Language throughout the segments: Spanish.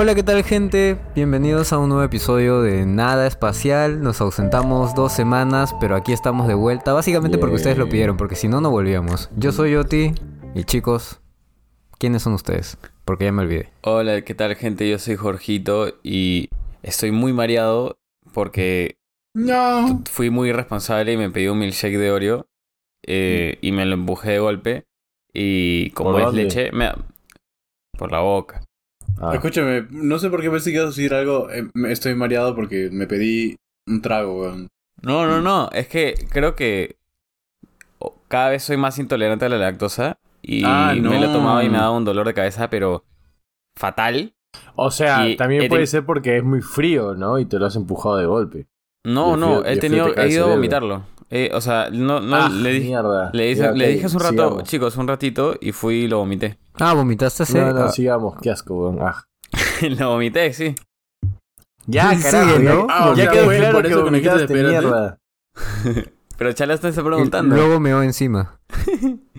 Hola, ¿qué tal gente? Bienvenidos a un nuevo episodio de Nada Espacial. Nos ausentamos dos semanas, pero aquí estamos de vuelta, básicamente porque ustedes lo pidieron, porque si no, no volvíamos. Yo soy Oti y chicos, ¿quiénes son ustedes? Porque ya me olvidé. Hola, ¿qué tal gente? Yo soy Jorgito y estoy muy mareado porque No. fui muy irresponsable y me pedí un milkshake de Oreo eh, y me lo empujé de golpe y como ¿Por es leche, me... por la boca. Ah, Escúchame, no sé por qué pensé que ibas a decir algo. me- estoy mareado porque me pedí un trago, weón. No, no, no, es que creo que cada vez soy más intolerante a la lactosa y Ah, me lo he no. tomado y me ha dado un dolor de cabeza, pero fatal. O sea, y también puede ser porque es muy frío, ¿no? Y te lo has empujado de golpe. No, no, he tenido, he ido a vomitarlo. Eh, o sea, no, no Ah, le dije... mierda. Le dije, Ya, le ok, dije hace un rato, sigamos. chicos, un ratito y fui y lo vomité. Ah, ¿vomitaste hace...? No, no, ah, sigamos. Qué asco, weón. Ah. lo vomité, sí. Ya, Sí, carajo. ¿no? Ya, Ah, ya sea, quedó claro por que eso que me espérate. mierda. Pero Chala está se y preguntando. luego me encima.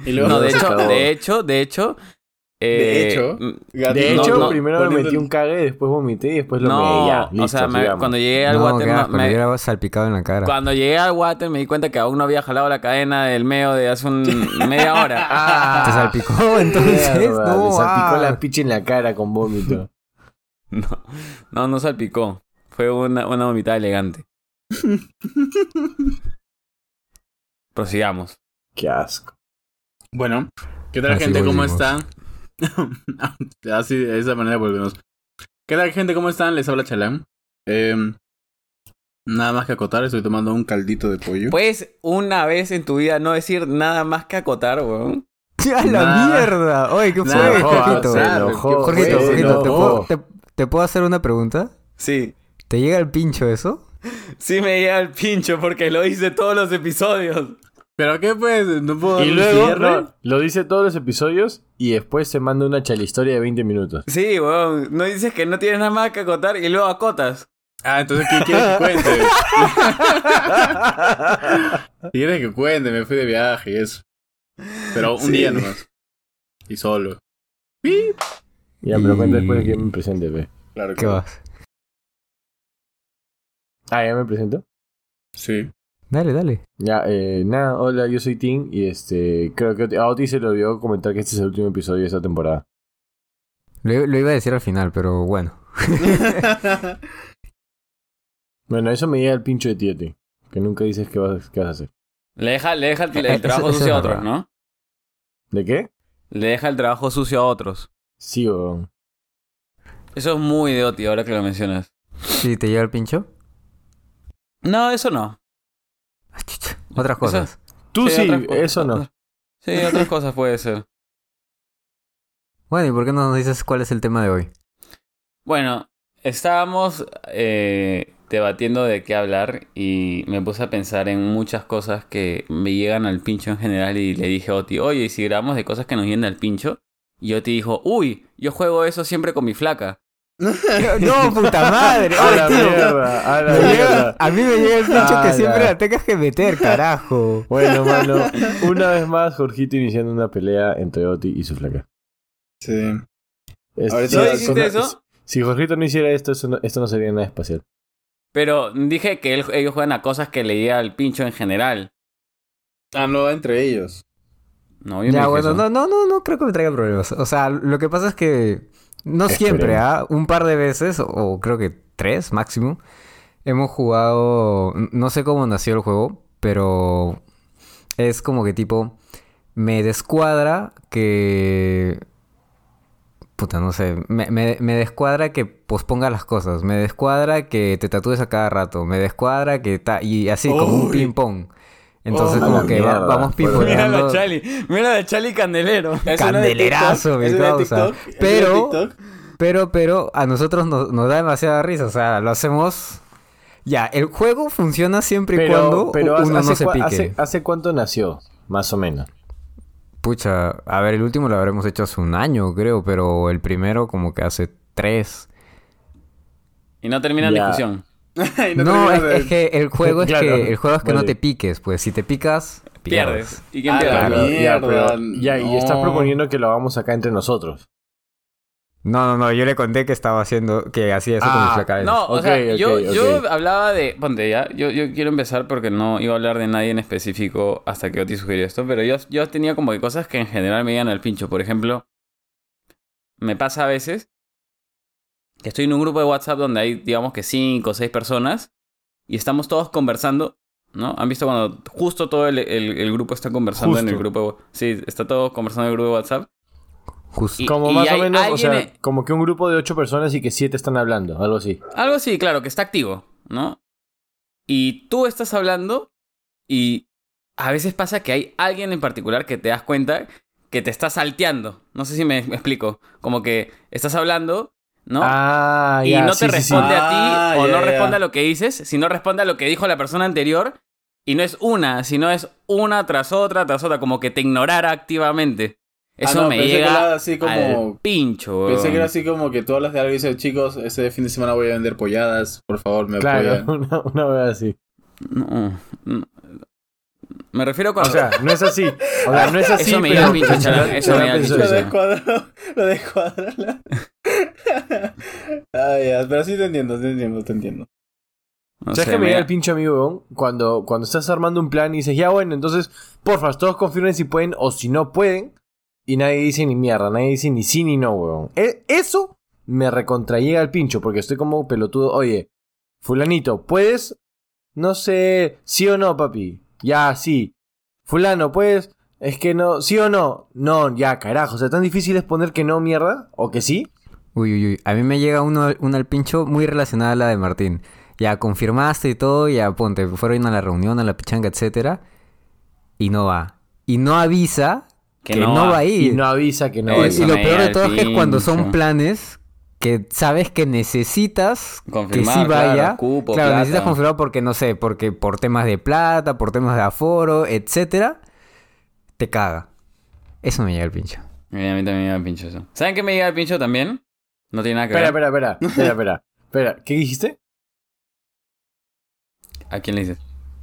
Y luego no, de hecho, de hecho, de hecho. De eh, hecho, mm, De No, hecho, no, primero me metí un cague, después vomité y después lo no, me ya. Listo, o sea, me- cuando llegué al no, water, me- me hubiera salpicado en la cara. cuando llegué al water me di cuenta que aún no había jalado la cadena del meo de hace un media hora. Ah, ¿Te salpicó entonces? mierda, no, le salpicó ah. la picha en la cara con vómito. No, no, no salpicó. Fue una, una vomitada elegante. Prosigamos. Qué asco. Bueno, ¿qué tal Así gente? ¿Cómo están? Así, de esa manera volvemos. ¿Qué tal gente? ¿Cómo están? Les habla Chalán. Em, nada más que acotar, estoy tomando un caldito de pollo. Puedes una vez en tu vida no decir nada más que acotar, weón. ¡A la mierda! Oye, ¿qué fue, Jorgito? Jorgito. enojó, Jorgito, se Jorgito, ¿te enojó. puedo, te, te puedo hacer una pregunta? Sí. ¿Te llega el pincho eso? Sí me llega el pincho porque lo hice todos los episodios. ¿Pero qué pues? ¿No puedo Y luego no, lo dice todos los episodios y después se manda una chalistoria de 20 minutos. Sí, weón. No dices que no tienes nada más que acotar y luego acotas. Ah, entonces ¿qué quieres que cuente? ¿Quieres que cuente? Me fui de viaje y eso. Pero un Sí. día nomás. Y solo. Ya, pero cuenta después de que me presente, ve. Claro que ¿Qué vas? Ah, ¿ya me presento? Sí. Dale, dale. Ya, eh, nada, hola, yo soy Tim y este, creo que a Oti se le olvidó comentar que este es el último episodio de esta temporada. Lo, lo iba a decir al final, pero bueno. Bueno, eso me llega el pincho de ti, Oti, que nunca dices qué vas, qué vas a hacer. Le deja, le deja el, el Eso- trabajo sucio a otros. ¿no? ¿De qué? Le deja el trabajo sucio a otros. Sí, weón. Eso es muy de Oti ahora que lo mencionas. ¿Sí te llega el pincho? No, eso no. Otras cosas. Tú sí, cosas- eso no. otras- Sí, otras cosas puede ser. Bueno, ¿y por qué no nos dices cuál es el tema de hoy? Bueno, estábamos eh, debatiendo de qué hablar y me puse a pensar en muchas cosas que me llegan al pincho en general y le dije a Oti, oye, ¿y si grabamos de cosas que nos llegan al pincho? Y Oti dijo, uy, yo juego eso siempre con mi flaca. no, puta madre. A la mierda, a la mierda. a mí me llega el pincho Ah, que siempre la- tengas que meter, carajo. Bueno, mano, una vez más, Jorgito iniciando una pelea entre Oti y su flaca. Sí. Es- Ahorita- si- ¿No dijiste si- eso? Si Jorgito no hiciera esto, eso no- esto no sería nada espacial. Pero dije que él- ellos juegan a cosas que le llega al pincho en general. Ah, no, entre ellos. No, yo no Ya, dije bueno, eso. no, no, no, no creo que me traiga problemas. O sea, lo que pasa es que no Esperemos. siempre, ¿ah? Un par de veces, o creo que tres máximo, hemos jugado. No sé cómo nació el juego, pero es como que tipo. Me descuadra que. Puta, no sé. Me, me, me descuadra que posponga las cosas. Me descuadra que te tatúes a cada rato. Me descuadra que. ta- y así, como un ping-pong. Entonces, Oh, como la que mierda. vamos Mira pivoteando. la Chali, mira la Chali Candelero. ¿Es una de Candelerazo, TikTok? mi ¿Es una de causa. Pero-? Pero, pero, a nosotros nos, nos da demasiada risa. O sea, lo hacemos. Ya, el juego funciona siempre y cuando pero uno hace, no se pique. hace, ¿hace cuánto nació? Más o menos. Pucha, a ver, el último lo habremos hecho hace un año, creo, pero el primero como que hace tres. Y no termina Ya. discusión. No, es, de- es que el juego es Claro, que el juego es que no te piques, pues si te picas Pierdes. ¿Y quién Ah, pierde? la Claro, ya, mierda, pero- ya, y estás proponiendo que lo hagamos acá entre nosotros. No, no, no, yo le conté que estaba haciendo, que hacía eso con Ah, mi flaca. No, o sea, yo, yo hablaba de. Ponte ya, yo, yo quiero empezar porque no iba a hablar de nadie en específico hasta que Oti sugirió esto, pero yo, yo tenía como que cosas que en general me llegan al pincho. Por ejemplo, me pasa a veces estoy en un grupo de WhatsApp donde hay, digamos que cinco o seis personas y estamos todos conversando, ¿no? ¿Han visto cuando justo todo el, el- el grupo está conversando en el grupo? Sí, está todo conversando en el grupo de WhatsApp. Justo. Y- Como más o menos, o sea, en- como que un grupo de ocho personas y que siete están hablando, algo así. Algo así, claro, que está activo, ¿no? Y tú estás hablando y a veces pasa que hay alguien en particular que te das cuenta que te está salteando. No sé si me, me explico. Como que estás hablando, ¿no? Ah, y no sí, te sí, sí. responde Ah, a ti o ya, no responde a lo que dices, sino responde a lo que dijo la persona anterior. Y no es una, sino es una tras otra, tras otra, como que te ignorara activamente. Eso Ah, no, me pensé que llega era así como- al pincho, Pensé weón. que era así como que tú hablas de algo y dices, chicos, este fin de semana voy a vender polladas, por favor, me Claro, apoyan. una, una vez así. No, no. Me refiero O cuando... sea, no es así. O sea, no es así, Eso me pincho, chaval, eso me pincho, Lo eso. de cuadro, lo de cuadro. Ah, ya, pero sí te entiendo, te entiendo, te entiendo. no ¿Sabes sé, qué me el pinche amigo, weón? Cuando, cuando estás armando un plan y dices, ya bueno, entonces, porfa, todos confirmen si pueden o si no pueden. Y nadie dice ni mierda, nadie dice ni sí ni no, weón. E- eso me recontrallega al pincho porque estoy como pelotudo. Oye, fulanito, ¿puedes? No sé, sí o no, papi. Ya, sí. Fulano, ¿puedes? Es que no, sí o no. No, ya, carajo. O sea, tan difícil es poner que no, mierda. O que sí. Uy, uy, uy. A mí me llega uno, una al pincho muy relacionada a la de Martín. Ya confirmaste y todo, ya ponte, fueron a la reunión, a la pichanga, etcétera. Y no va. Y no avisa Que que, no no, va. va a ir. Y no avisa que no. Eso Y- avisa. y lo peor de todo es que cuando son planes que sabes que necesitas Confirmar, que sí claro, vaya. cupo, claro, plata. necesitas confirmar porque no sé, porque por temas de plata, por temas de aforo, etcétera, te caga. Eso me llega el pincho. A mí también me llega el pincho eso. ¿Saben qué me llega el pincho también? No tiene nada que Espera, ver. espera, espera, espera, espera. Espera, ¿qué dijiste? ¿A quién le dices?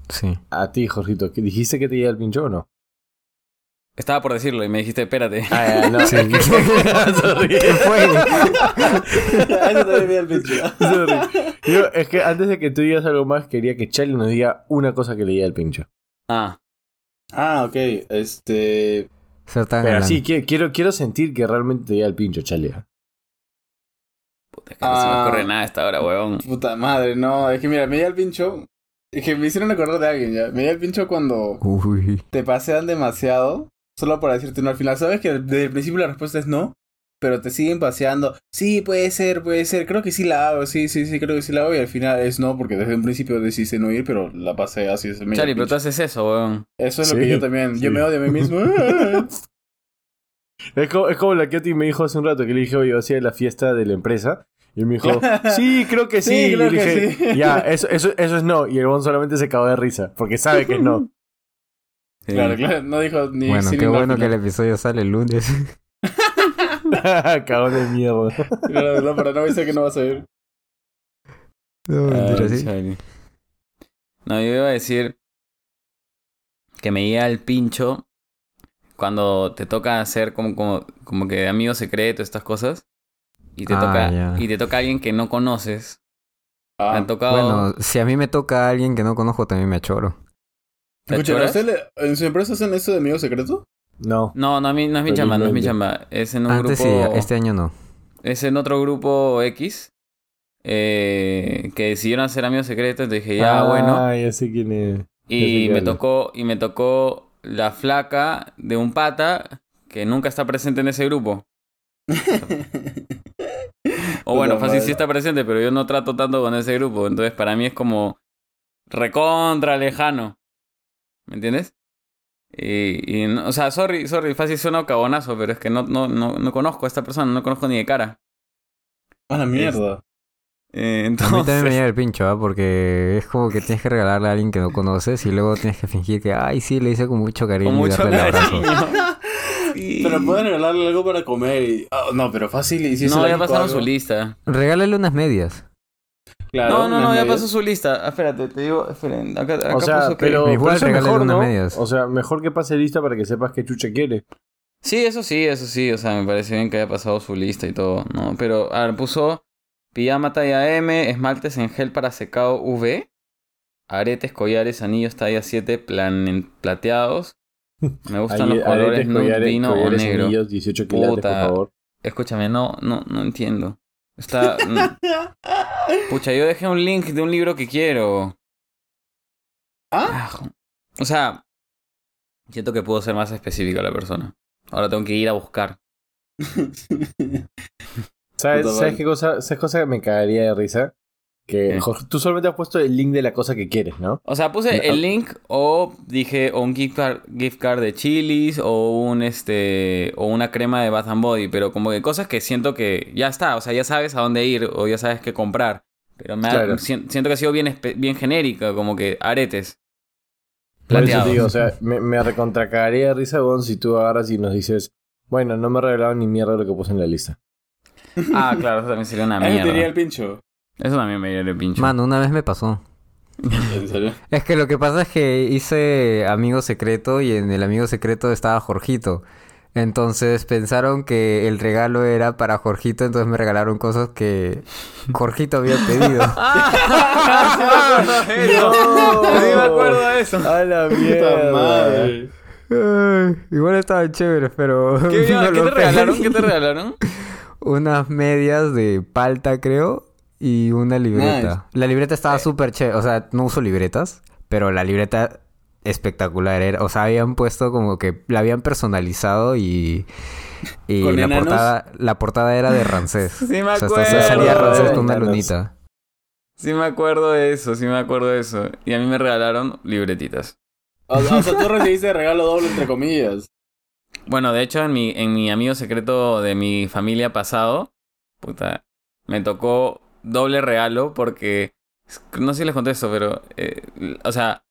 Sí. A ti, Jorgito. ¿qué dijiste que te llega el pincho o no? Estaba por decirlo y me dijiste, espérate. Ah, ya, no. Sí. Sorry. ¿Qué fue? Eso también me da el pincho. Sorry. Yo, es que antes de que tú digas algo más, quería que Charlie nos diga una cosa que le llega el pincho. Ah, Ah, ok, este... Ser tan Pero galán. sí, quiero, quiero, quiero sentir que realmente te llega el pincho, Charlie. puta, es que no se me Ah. ocurre nada a esta hora, huevón. Puta madre, no, es que mira, me llega el pincho... Es que me hicieron acordar de alguien ya. Me llega el pincho cuando Uy. te pasean demasiado, solo para decirte no al final. Sabes que desde el principio la respuesta es no, pero te siguen paseando. Sí, puede ser, puede ser. Creo que sí la hago, sí, sí, sí, creo que sí la hago. Y al final es no, porque desde un principio decidiste no ir, pero la pasé así. Es Charlie, pero tú haces eso, huevón. Eso es lo que yo también. sí. Yo me odio a mí mismo. Es como, es como la que Oti me dijo hace un rato, que le dije, oye, yo hacía la fiesta de la empresa. Y me dijo, sí, creo que sí. Sí, y le que dije, sí. ya, eso, eso, eso es no. Y el bon solamente se cagó de risa, porque sabe que es no. Sí. claro, claro. No dijo ni Bueno, sí qué al bueno que el final. episodio sale el lunes. Cagón de mierda. Claro, no, para no avisar que no vas a ir. No, mentira, Ay, sí. Charlie. No, yo iba a decir que me llega el pincho cuando te toca hacer como, como, como que amigo secreto, estas cosas. Y te Ah, toca, y te toca alguien que no conoces. Me Ah, han tocado. Bueno, si a mí me toca a alguien que no conozco, también me choro. ¿Te escucha, choras? ¿usted le- ¿en su empresa hacen eso de amigo secreto? No. No, no, a mí- no es mi chamba, no es mi chamba. Es en un Antes grupo. sí, este año no. Es en otro grupo X. eh, que decidieron hacer amigos secretos. Entonces dije, ya, ah, bueno. ya sé quién es. Y me tocó, y me tocó la flaca de un pata que nunca está presente en ese grupo. O bueno, fácil sí está presente, pero yo no trato tanto con ese grupo. Entonces para mí es como recontra lejano. ¿Me entiendes? Y, y no- o sea, sorry, sorry, fácil suena cabonazo, pero es que no, no, no, no conozco a esta persona, no conozco ni de cara. A la mierda. Eh, A mí también me llega el pincho, ¿ah? Porque es como que tienes que regalarle a alguien que no conoces y luego tienes que fingir que, ay, sí, le hice con mucho cariño con y mucho darle el abrazo. cariño. Sí. Pero pueden regalarle algo para comer y... ah, no, pero fácil. Y si No, ya pasaron algo- su lista. Regálale unas medias. Claro, no, no, no, ya pasó su lista. Ah, espérate, te digo, esperen, acá, acá O sea, puso que- pero, Igual es regálale mejor, ¿no? medias. O sea, mejor que pase lista para que sepas que chucha quiere. Sí, eso sí, eso sí. O sea, me parece bien que haya pasado su lista y todo, ¿no? Pero, a ver, puso pijama talla M, esmaltes en gel para secado UV, aretes, collares, anillos talla 7 plan plateados. Me gustan los Aretes, colores nude, collares, vino o negro. anillos, 18 quilates, por Puta. favor. Escúchame, no, no, no entiendo. Está. mm. Pucha, yo dejé un link de un libro que quiero. ¿Ah? Ah, O sea, siento que puedo ser más específica la persona. Ahora tengo que ir a buscar. ¿Sabes, ¿sabes qué cosa? ¿Sabes cosa que me cagaría de risa? Que. Jorge, tú solamente has puesto el link de la cosa que quieres, ¿no? O sea, puse No. el link o dije o un gift card, gift card de Chili's o un este o una crema de Bath and Body, pero como que cosas que siento que ya está, o sea, ya sabes a dónde ir o ya sabes qué comprar. Pero me ha- Claro. sien- siento que ha sido bien bien genérica, como que aretes. Por eso Plateados. te digo, o sea, me, me recontracagaría de risa, weón, si tú agarras y nos dices, bueno, no me regalaron ni mierda lo que puse en la lista. Ah, claro, eso también sería una Ahí mierda. tenía el pincho. Eso también me dio el pincho. Mano, una vez me pasó. ¿En serio? Es que lo que pasa es que hice amigo secreto y en el amigo secreto estaba Jorgito. Entonces pensaron que el regalo era para Jorgito, entonces me regalaron cosas que Jorgito había pedido. Sí me acuerdo de eso. ¡A la mierda! madre. Ay, igual estaban chéveres, pero... ¿Qué, no ¿qué te regalaron? pedí. ¿Qué te regalaron? Unas medias de palta, creo, y una libreta. La libreta estaba súper chévere, o sea, no uso libretas, pero la libreta espectacular era, o sea, habían puesto como que la habían personalizado y y ¿Con la enanos? portada la portada era de Rancés. Sí me O sea, acuerdo. salía Rancés con una lunita. Sí me acuerdo de eso, sí me acuerdo de eso. Y a mí me regalaron libretitas. O, o sea, tú recibiste regalo doble, entre comillas. Bueno, de hecho, en mi, en mi amigo secreto de mi familia pasado, puta, me tocó doble regalo porque, no sé si les conté esto, pero, eh, o sea,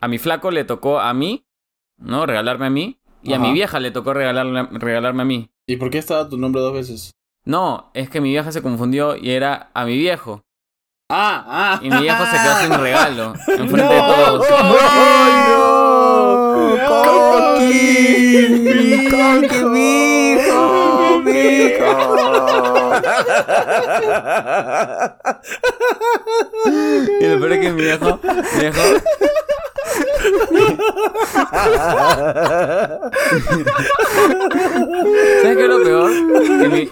a mi flaco le tocó a mí, ¿no? Regalarme a mí, y a mi vieja le tocó regalarle, regalarme a mí. ¿Y por qué estaba tu nombre dos veces? No, es que mi vieja se confundió y era a mi viejo. Ah, ah. Y mi viejo se quedó sin regalo, enfrente de No. todos. ¡Ay, no! ¡Coqui! ¡Coqui, mijo! Y lo peor es que mi viejo, mi viejo ¿Sabes qué es lo peor? Que mi,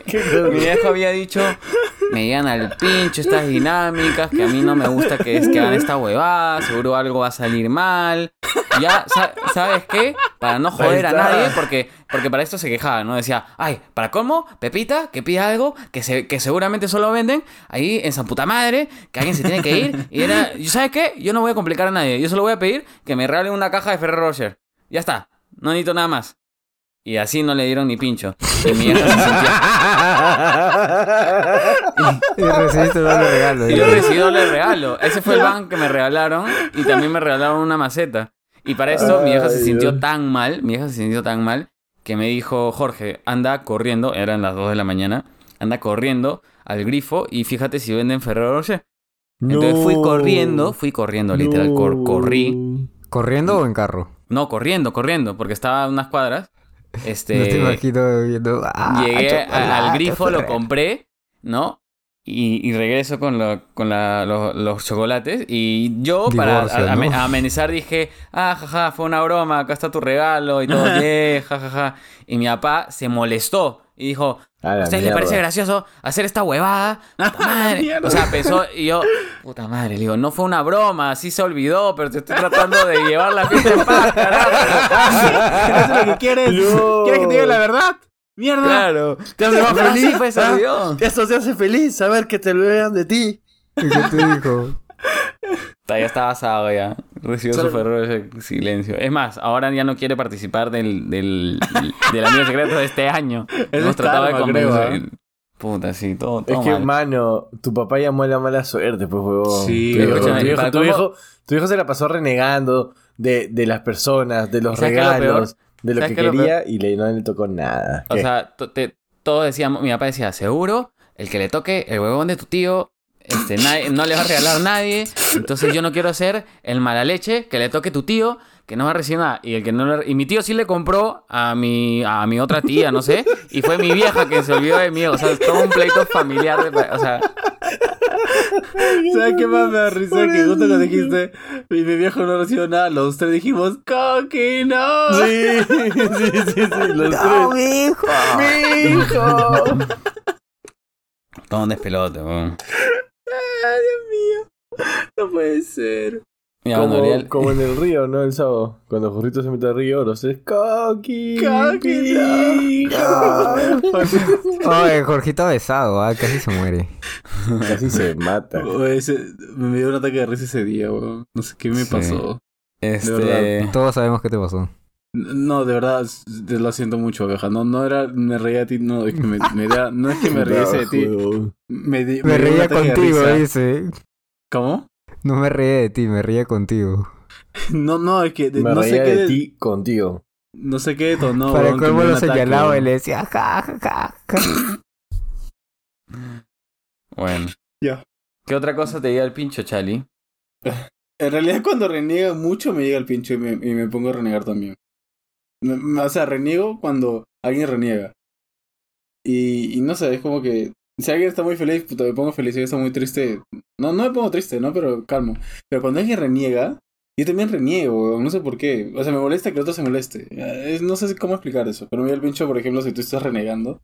mi viejo había dicho, me llegan al pincho estas dinámicas, que a mí no me gusta que, es, que hagan esta huevada, seguro algo va a salir mal. Ya, sa- ¿sabes qué? Para no joder a nadie, porque, porque para esto se quejaba, ¿no? Decía, ay, ¿para cómo? Pepita, que pida algo que, se, que seguramente solo venden ahí en San Puta Madre, que alguien se tiene que ir. Y era, ¿sabes qué? Yo no voy a complicar a nadie, yo solo voy a pedir que me regalen una caja de Ferrero Rocher. Ya está, no necesito nada más. Y así no le dieron ni pincho. Y mi vieja se sentía... Y recibiste doble regalo. Y yo recibí doble regalo. Ese fue el ban que me regalaron y también me regalaron una maceta. Y para esto mi vieja se sintió tan mal, mi vieja se sintió tan mal que me dijo, Jorge, anda corriendo, eran las 2 de la mañana, anda corriendo al grifo y fíjate si venden Ferrero Rocher. Entonces fui No. corriendo, fui corriendo, literal, cor- No. corrí. ¿Corriendo o en carro? No, corriendo, corriendo, porque estaba a unas cuadras. Este, No te imagino viendo... ah, Llegué a- al grifo, lo compré, ¿no? Y, y regreso con, lo- con la- lo- los chocolates. Y yo, para a- amenizar, dije, ah, jaja, fue una broma, acá está tu regalo y todo bien, jajaja. Y mi papá se molestó y dijo, A ¿a la ustedes les parece mierda. gracioso hacer esta huevada? Puta madre. o sea, pensó, y yo, puta madre, le digo, no fue una broma, sí se olvidó, pero te estoy tratando de llevar la fiesta en paz, carajo. ¿Eso es lo que quieres? No. ¿Quieres que te diga la verdad? ¡Mierda! Claro. ¿Te hace más feliz? sí, pues, se ¿Ah? te hace feliz, saber que te lo vean de ti. ¿Y qué te dijo? Está, ya está basado ya. Recibió su ferro ese silencio. Es más, ahora ya no quiere participar del, del, del amigo secreto de este año. Hemos es tratado de karma, creo, convencer. Puta, sí, todo, todo Es que, mal. mano, tu papá llamó a la mala suerte, pues, huevón. Sí, tu, escúchame, tu, viejo, ¿para tu, viejo, tu viejo se la pasó renegando de, de las personas, de los ¿Sabes qué es lo regalos, de lo ¿Sabes que lo quería y le, no le tocó nada. O ¿Qué? sea, te- todos decíamos, mi papá decía, seguro, el que le toque el huevón de tu tío este, nadie- no le va a regalar a nadie, entonces yo no quiero ser el mala leche que le toque tu tío, que no va a recibir nada. Y, el que no le- y mi tío sí le compró a mi, a mi otra tía, no sé, y fue mi vieja que se olvidó de mí, o sea, todo un pleito familiar, de, o sea, ¿Sabes qué más me da risa? Que justo cuando dijiste, mi, mi viejo no recibió nada, los tres dijimos, ¡Coqui, no! Sí, sí, sí, sí. Los ¡No, tres. mi hijo! ¡Mi hijo! todo un despelote, weón. ¡Ay, Dios mío! No puede ser. Como, en el río, ¿no? El sábado. Cuando Jorrito se mete al río, los tres. ¡Coqui! ¡Coqui, Oye, Jorgito besado, ah, casi se muere. Casi se mata. Ese- me dio un ataque de risa ese día, weón. No sé qué me Sí. pasó. Este, verdad. Todos sabemos qué te pasó. No, de verdad, te lo siento mucho, abeja. No, no era, me reía de ti, no, es que me, me da, no es que me riese de ti. Me, di- Me reía contigo, dice. ¿Cómo? No me reía de ti, me reía contigo. No, no, es que de- Me no sé qué de de- ti contigo. No sé qué detonó. Para el dio lo señalaba y le decía ja, ja, ja, ja. bueno. Ya. ¿Qué otra cosa te llega el pincho, Chali? En realidad cuando reniega mucho me llega el pincho y me, y me pongo a renegar también. Me- me- o sea, reniego cuando alguien reniega. Y, y no sé, es como que si alguien está muy feliz, puta, me pongo feliz. Si alguien está muy triste, no, no me pongo triste, ¿no? Pero calmo. Pero cuando alguien reniega, yo también reniego, no sé por qué. O sea, me molesta que el otro se moleste. Es- no sé cómo explicar eso. Pero me llega el pincho, por ejemplo, si tú estás renegando.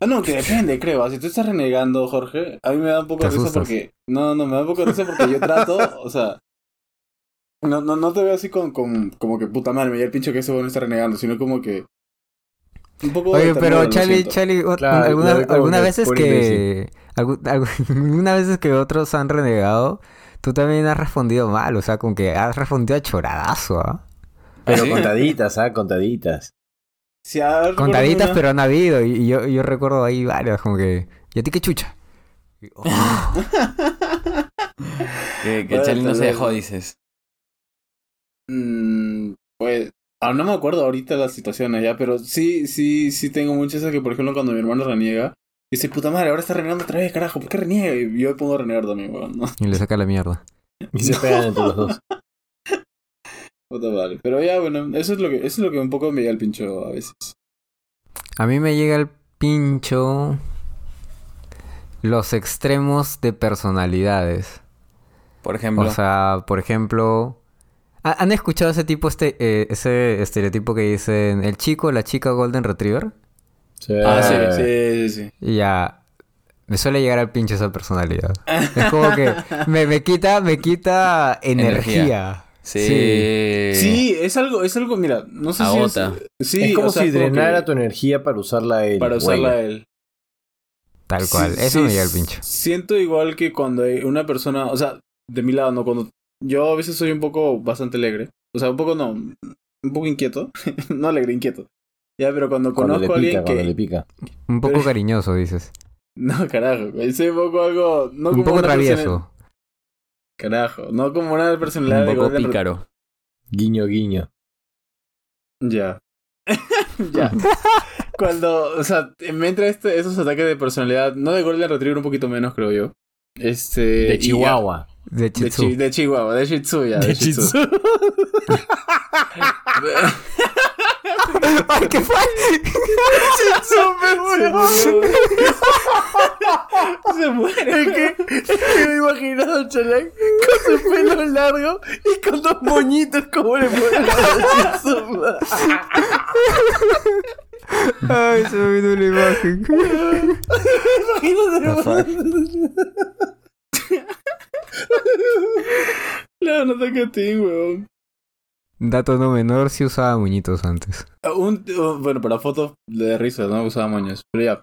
Ah, no, que depende, creo. Si tú estás renegando, Jorge, a mí me da un poco de risa porque... No, no, me da un poco de risa porque yo trato, o sea... No, no, no te veo así con, con como que puta madre, me el pincho que ese bueno está renegando, sino como que... Un poco de Oye, pero Charlie. Charlie, Claro, alguna- algunas que veces que... algu- algu- Algunas veces que otros han renegado, tú también has respondido mal, o sea, con que has respondido a choradazo, ¿ah? Pero ¿Sí? contaditas, ¿ah? Contaditas. Contaditas, pero han habido, y, yo, yo recuerdo ahí varias, como que... ¿Y a ti qué chucha? Y, oh, Que, que Bueno, Chali no se dejó, dices. Mm, pues... Ah, no me acuerdo ahorita las situaciones ya, pero sí, sí, sí tengo muchas que, por ejemplo, cuando mi hermano reniega, dice, puta madre, ahora está renegando otra vez, carajo, ¿por qué reniega? Y yo me pongo a renegar también, weón, ¿no? y le saca la mierda. Y se pegan entre los dos. Puta madre. Pero ya, bueno, eso es lo que, eso es lo que un poco me llega el pincho a veces. A mí me llega el pincho... Los extremos de personalidades. Por ejemplo. O sea, por ejemplo, ¿ha- ¿han escuchado ese tipo, este, eh, ese estereotipo que dicen el chico, la chica Golden Retriever? Sí. Ah, sí, sí, sí, sí. Y ya, me suele llegar al pinche esa personalidad. Es como que me, me quita, me quita energía. Energía. sí. Sí, es algo, es algo, mira, no sé Agota. si es... Sí, es como o sea, si drenara que tu energía para usarla él. Para usarla güey. él. Tal cual, Sí, eso sí, me llega al pincho. Siento igual que cuando hay una persona, o sea, de mi lado, no, cuando yo a veces soy un poco bastante alegre, o sea, un poco no, un poco inquieto, no alegre, inquieto. Ya, pero cuando Cuando le conozco a pica, alguien cuando que... le pica. Un poco pero- cariñoso, dices. No, carajo, soy un poco algo... No Un como poco persona- travieso. Carajo, no como una personalidad Un poco pícaro. Guiño, guiño. Ya. ya. Cuando, o sea, me entra este, esos ataques de personalidad, no de Golden Retriever, un poquito menos, creo yo. Este. De y Chihuahua. De De, chi- de Chihuahua, de Shih Tzu, ya. De, De Shih Tzu. Shih Tzu. ¡Ay, qué fue! Se muere. Es que, que me he imaginado a Chalán con su pelo largo y con dos moñitos como le ponen a la Ay, se me vino la imagen. No, no te catín, weón. Dato no menor, sí usaba muñitos antes. Un, un- bueno, para fotos de risa, no usaba moños. Pero ya.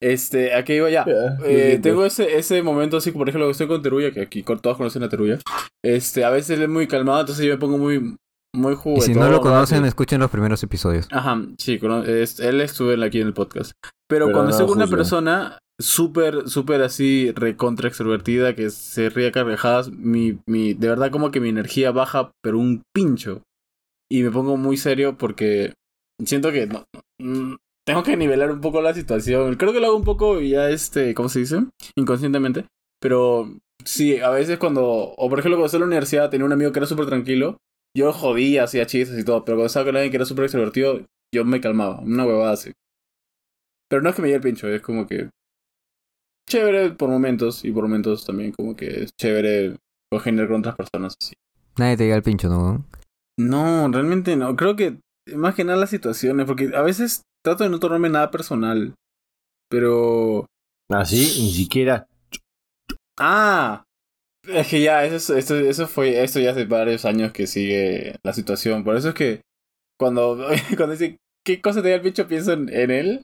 Este, aquí iba ya. Eh, tengo ese, ese momento así, por ejemplo, estoy con Teruya, que aquí con- todos conocen a Teruya. Este, a veces él es muy calmado, entonces yo me pongo muy, muy Y juguetón. si no lo conocen, escuchen los primeros episodios. Ajá, sí, es- él estuvo aquí en el podcast. Pero, Pero cuando no estoy con una persona súper, súper así, recontra extrovertida, que se ríe a carcajadas, mi, mi, de verdad como que mi energía baja, pero un pincho. Y me pongo muy serio porque siento que no, mm, tengo que nivelar un poco la situación. Creo que lo hago un poco ya, este, ¿cómo se dice? Inconscientemente. Pero sí, a veces cuando, o por ejemplo cuando estaba en la universidad tenía un amigo que era súper tranquilo, yo jodía, hacía chistes y todo, pero cuando estaba con alguien que era súper extrovertido, yo me calmaba, una huevada así. Pero no es que me lleve el pincho, es como que chévere por momentos y por momentos también como que es chévere congeniar con otras personas así. Nadie te llega al pincho, ¿no? No, realmente no. Creo que más que nada las situaciones, porque a veces trato de no tomarme nada personal. Pero. Así, ni siquiera. Ah. Es que ya, eso, es- esto, eso fue, esto ya hace varios años que sigue la situación. Por eso es que cuando, cuando dice qué cosa te da el pincho, pienso en, en él.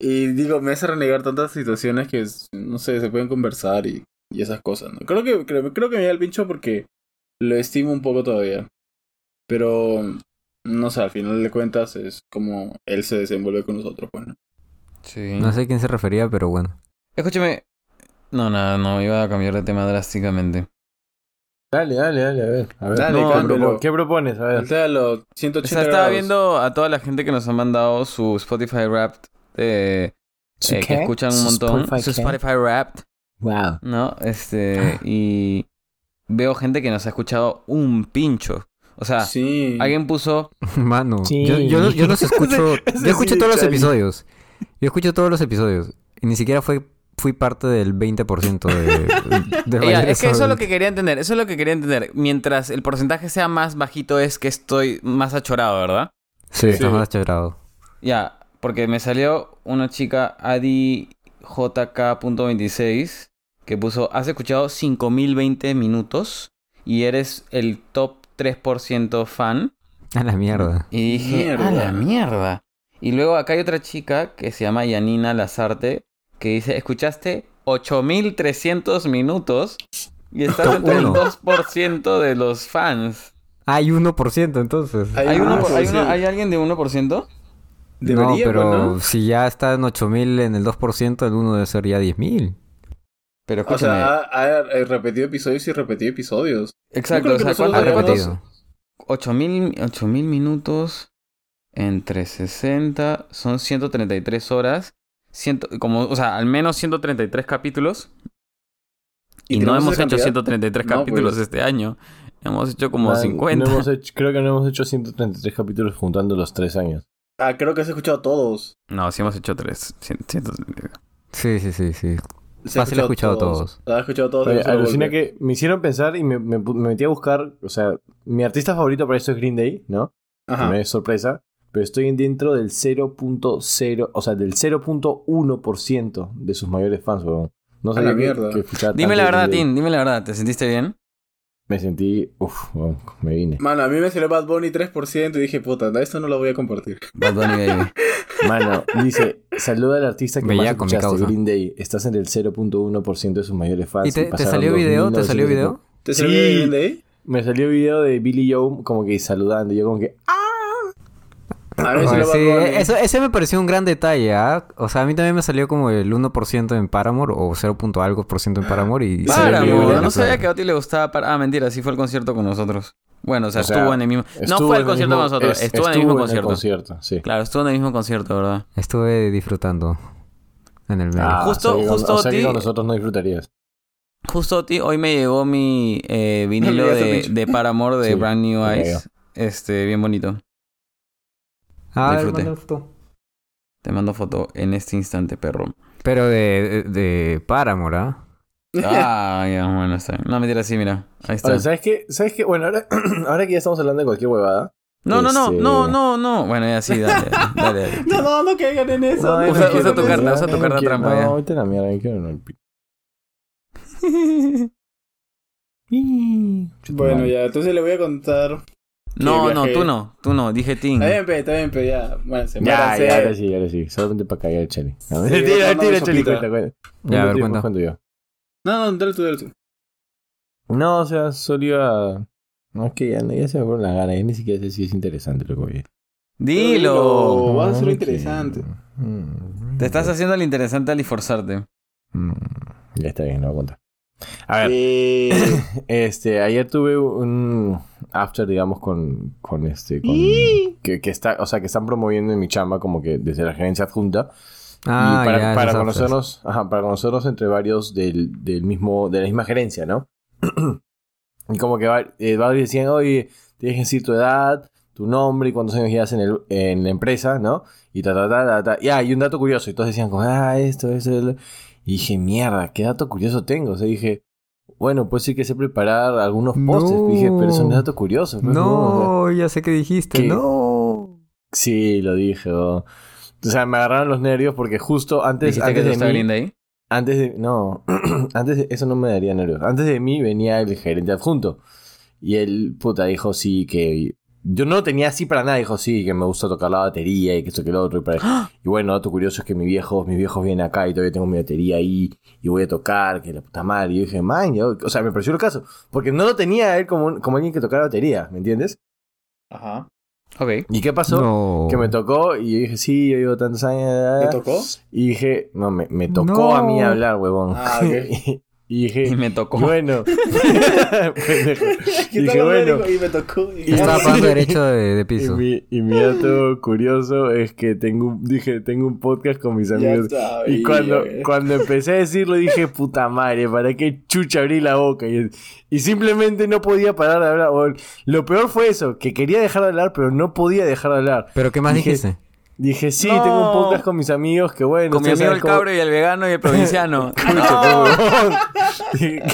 Y digo, me hace renegar tantas situaciones que, no sé, se pueden conversar y, y esas cosas, ¿no? Creo que, creo, creo que me da el pincho porque lo estimo un poco todavía. Pero, no sé, al final de cuentas es como él se desenvuelve con nosotros, pues, ¿no? Sí. No sé a quién se refería, pero bueno. Escúchame. No, nada, no, iba a cambiar de tema drásticamente. Dale, dale, dale, a ver. A ver. Dale, No, propo- ¿Qué propones? A ver. A los O 180 sea, estaba grados. viendo a toda la gente que nos han mandado su Spotify Wrapped. eh, ¿Su eh, que escuchan un ¿Su montón. Spotify su? Spotify Wrapped, Wow. ¿no? Este. Y veo gente que nos ha escuchado un pincho. O sea, Sí. alguien puso. Mano, Sí. yo, yo, yo los escucho. Yo escucho sí, todos los episodios. Yo escucho todos los episodios. Y ni siquiera fue, fui parte del 20% de, de mayores es que eso es lo que quería entender. Eso es lo que quería entender. Mientras el porcentaje sea más bajito, es que estoy más achorado, ¿verdad? Sí. Está más chéverado. Ya, porque me salió una chica, AdiJK.26, que puso, has escuchado 5020 minutos y eres el top 3% fan. A la mierda. Y dije, Mierda. a la mierda. Y luego acá hay otra chica que se llama Yanina Lazarte, que dice, escuchaste 8300 minutos y estás entre el uno. 2% de los fans. Hay 1% entonces. Hay ¿Hay, uno uno por- por hay, uno- ciento. ¿Hay alguien de 1%? Debería, no, pero ¿no? si ya está en 8000 en el 2%, el 1 debe ser ya 10000. Pero O sea, ha, ha- ha repetido episodios y repetido episodios. exacto, o sea, que ¿cuántos, Ha repetido. 8000 8000 minutos entre 60 son 133 horas. Ciento, como, o sea, al menos 133 capítulos. Y, no tenemos hemos hecho cantidad? 133 No, capítulos pues. este año. Hemos hecho como Man, 50. no hemos hecho- creo que no hemos hecho 133 capítulos juntando los tres años. Ah, creo que has escuchado todos. No, sí hemos hecho 3. Sí, sí, sí, sí. Se Fácil he escuchado todos. Has escuchado todos. Oye, alucina que me hicieron pensar y me, me pu- me metí a buscar. O sea, mi artista favorito para esto es Green Day, ¿no? Ajá. me es sorpresa. Pero estoy en dentro del 0.0, o sea, del 0.1% de sus mayores fans, weón. No sabía la que- mierda. que escuchaba Dime la verdad. Tim, dime la verdad. ¿Te sentiste bien? Me sentí, uff, me vine. Mano, a mí me salió Bad Bunny 3% y dije, puta, esto no lo voy a compartir. Bad Bunny Baby. Mano, dice, saluda al artista que más Bellaco, mi escuchaste. Green Day. Estás en el 0.1% de sus mayores fans. ¿Y te, te pasaron salió video? ¿Te salió 2.970. video? ¿Te Sí. salió de Green Day? Me salió video de Billy Joe como que saludando. y Yo como que, ¡ah! A Oye, sí, eso, ese me pareció un gran detalle, ¿ah? O sea, a mí también me salió como el 1% en Paramore o 0. punto algo por ciento en Paramore y... Para, Para, Paramore, no sabía que a Oti le gustaba. Ah, mentira, sí fue el concierto con nosotros. Bueno, o sea, O sea, estuvo en el mismo. No fue el concierto mismo- con nosotros, es- estuvo, en el mismo concierto. concierto, sí. Claro, estuvo en el mismo concierto, ¿verdad? Estuve disfrutando en el medio. Ah, Justo- o justo o sea que Oti- con nosotros no disfrutarías. Justo Oti, hoy me llegó mi eh, vinilo de, de Paramore de Sí, Brand New Eyes. Este, bien bonito. Ah, disfruté. manda foto. Te mando foto en este instante, perro. Pero de, de, de Paramore, ¿ah? Ah, ya, bueno, está bien. No, mentira, sí, mira. Ahí está. Ahora, ¿sabes qué? ¿Sabes qué? Bueno, ahora, ahora que ya estamos hablando de cualquier huevada. No, no, no, este- no, no, no. Bueno, ya sí, dale, dale, dale. No, no, no caigan en eso. No, no usa- caigan usa en tu carta, ya, usa tu carta trampa, No, ahorita la mierda, yo quiero no el pi- Bueno, ya, entonces le voy a contar. No, no, tú no, tú no, dije Tim. Está bien, pe, está bien, pe, ya. Bueno, se Ya, ya, ahora sí, ahora sí. Solamente para cagar el Cheli. A ver, Sí, tira, tira, Cheli, sopita. cuenta, cuenta. Ya, a ver, Cuenta cuento yo. No, no, dale tú, dale tú. No, o sea, solo iba... No, es que ya, ya se me fueron las ganas. Ya ni siquiera sé si es interesante lo que voy a Dilo. Va a ser interesante. Mm, Te estás haciendo el interesante al esforzarte. Mm, Ya está bien, lo voy a contar. A ver, Eh, este, ayer tuve un after, digamos, con, con este, con, que, que está, o sea, que están promoviendo en mi chamba como que desde la gerencia adjunta Ah, y para, ya, para conocernos, ajá, para conocernos entre varios del, del mismo, de la misma gerencia, ¿no? y como que va- eh, decían, oye, tienes que decir tu edad, tu nombre y cuántos años llevas en, el, en la empresa, ¿no? Y ta, ta, ta, ta, ta. Y, ah, y un dato curioso. Y todos decían, como, ah, esto, eso. el-". Y dije, mierda, ¿qué dato curioso tengo? O sea, dije, bueno, pues sí que sé preparar algunos postres. No. Dije, pero eso no es dato curioso. pues, ¿no? No, ya sé que dijiste. ¿Qué? No. sí, lo dije. oh. O sea, me agarraron los nervios porque justo antes, ¿Dijiste que antes te de mí... viendo ahí? Antes de. No. antes de. Eso no me daría nervios. Antes de mí venía el gerente adjunto. Y él, puta, dijo sí que. Yo no lo tenía así para nada. Dijo sí, que me gusta tocar la batería y que esto que lo otro. Y, para- y bueno, dato curioso es que mis viejos, mis viejos vienen acá y todavía tengo mi batería ahí. Y voy a tocar, que la puta madre. Y yo dije, man, yo- o sea, me pareció el caso. Porque no lo tenía a él como, un- como alguien que tocara batería, ¿me entiendes? Ajá. Ok. ¿Y qué pasó? No. Que me tocó y yo dije, sí, yo llevo tantos años. ¿Te tocó? Y dije, no, me, me tocó No. a mí hablar, huevón. Ah, ok. y dije, Y me tocó. bueno. Pendejo. ¿Qué Dije, bueno. Y me tocó. Y Y Estaba Sí. pagando derecho de, de Y piso. mi, y mi dato curioso es que tengo, un- dije, tengo un podcast con mis amigos. sabía, Y cuando, cuando empecé a decirlo dije, puta madre, ¿para qué chucha abrí la boca? Y, y simplemente no podía parar de hablar. Lo peor fue eso, que quería dejar de hablar, pero no podía dejar de hablar. ¿Pero qué más Dije, dijiste? Dije, sí, No. tengo un podcast con mis amigos, que bueno. Con mi amigo el cómo- cabro y el vegano y el provinciano. Escucha.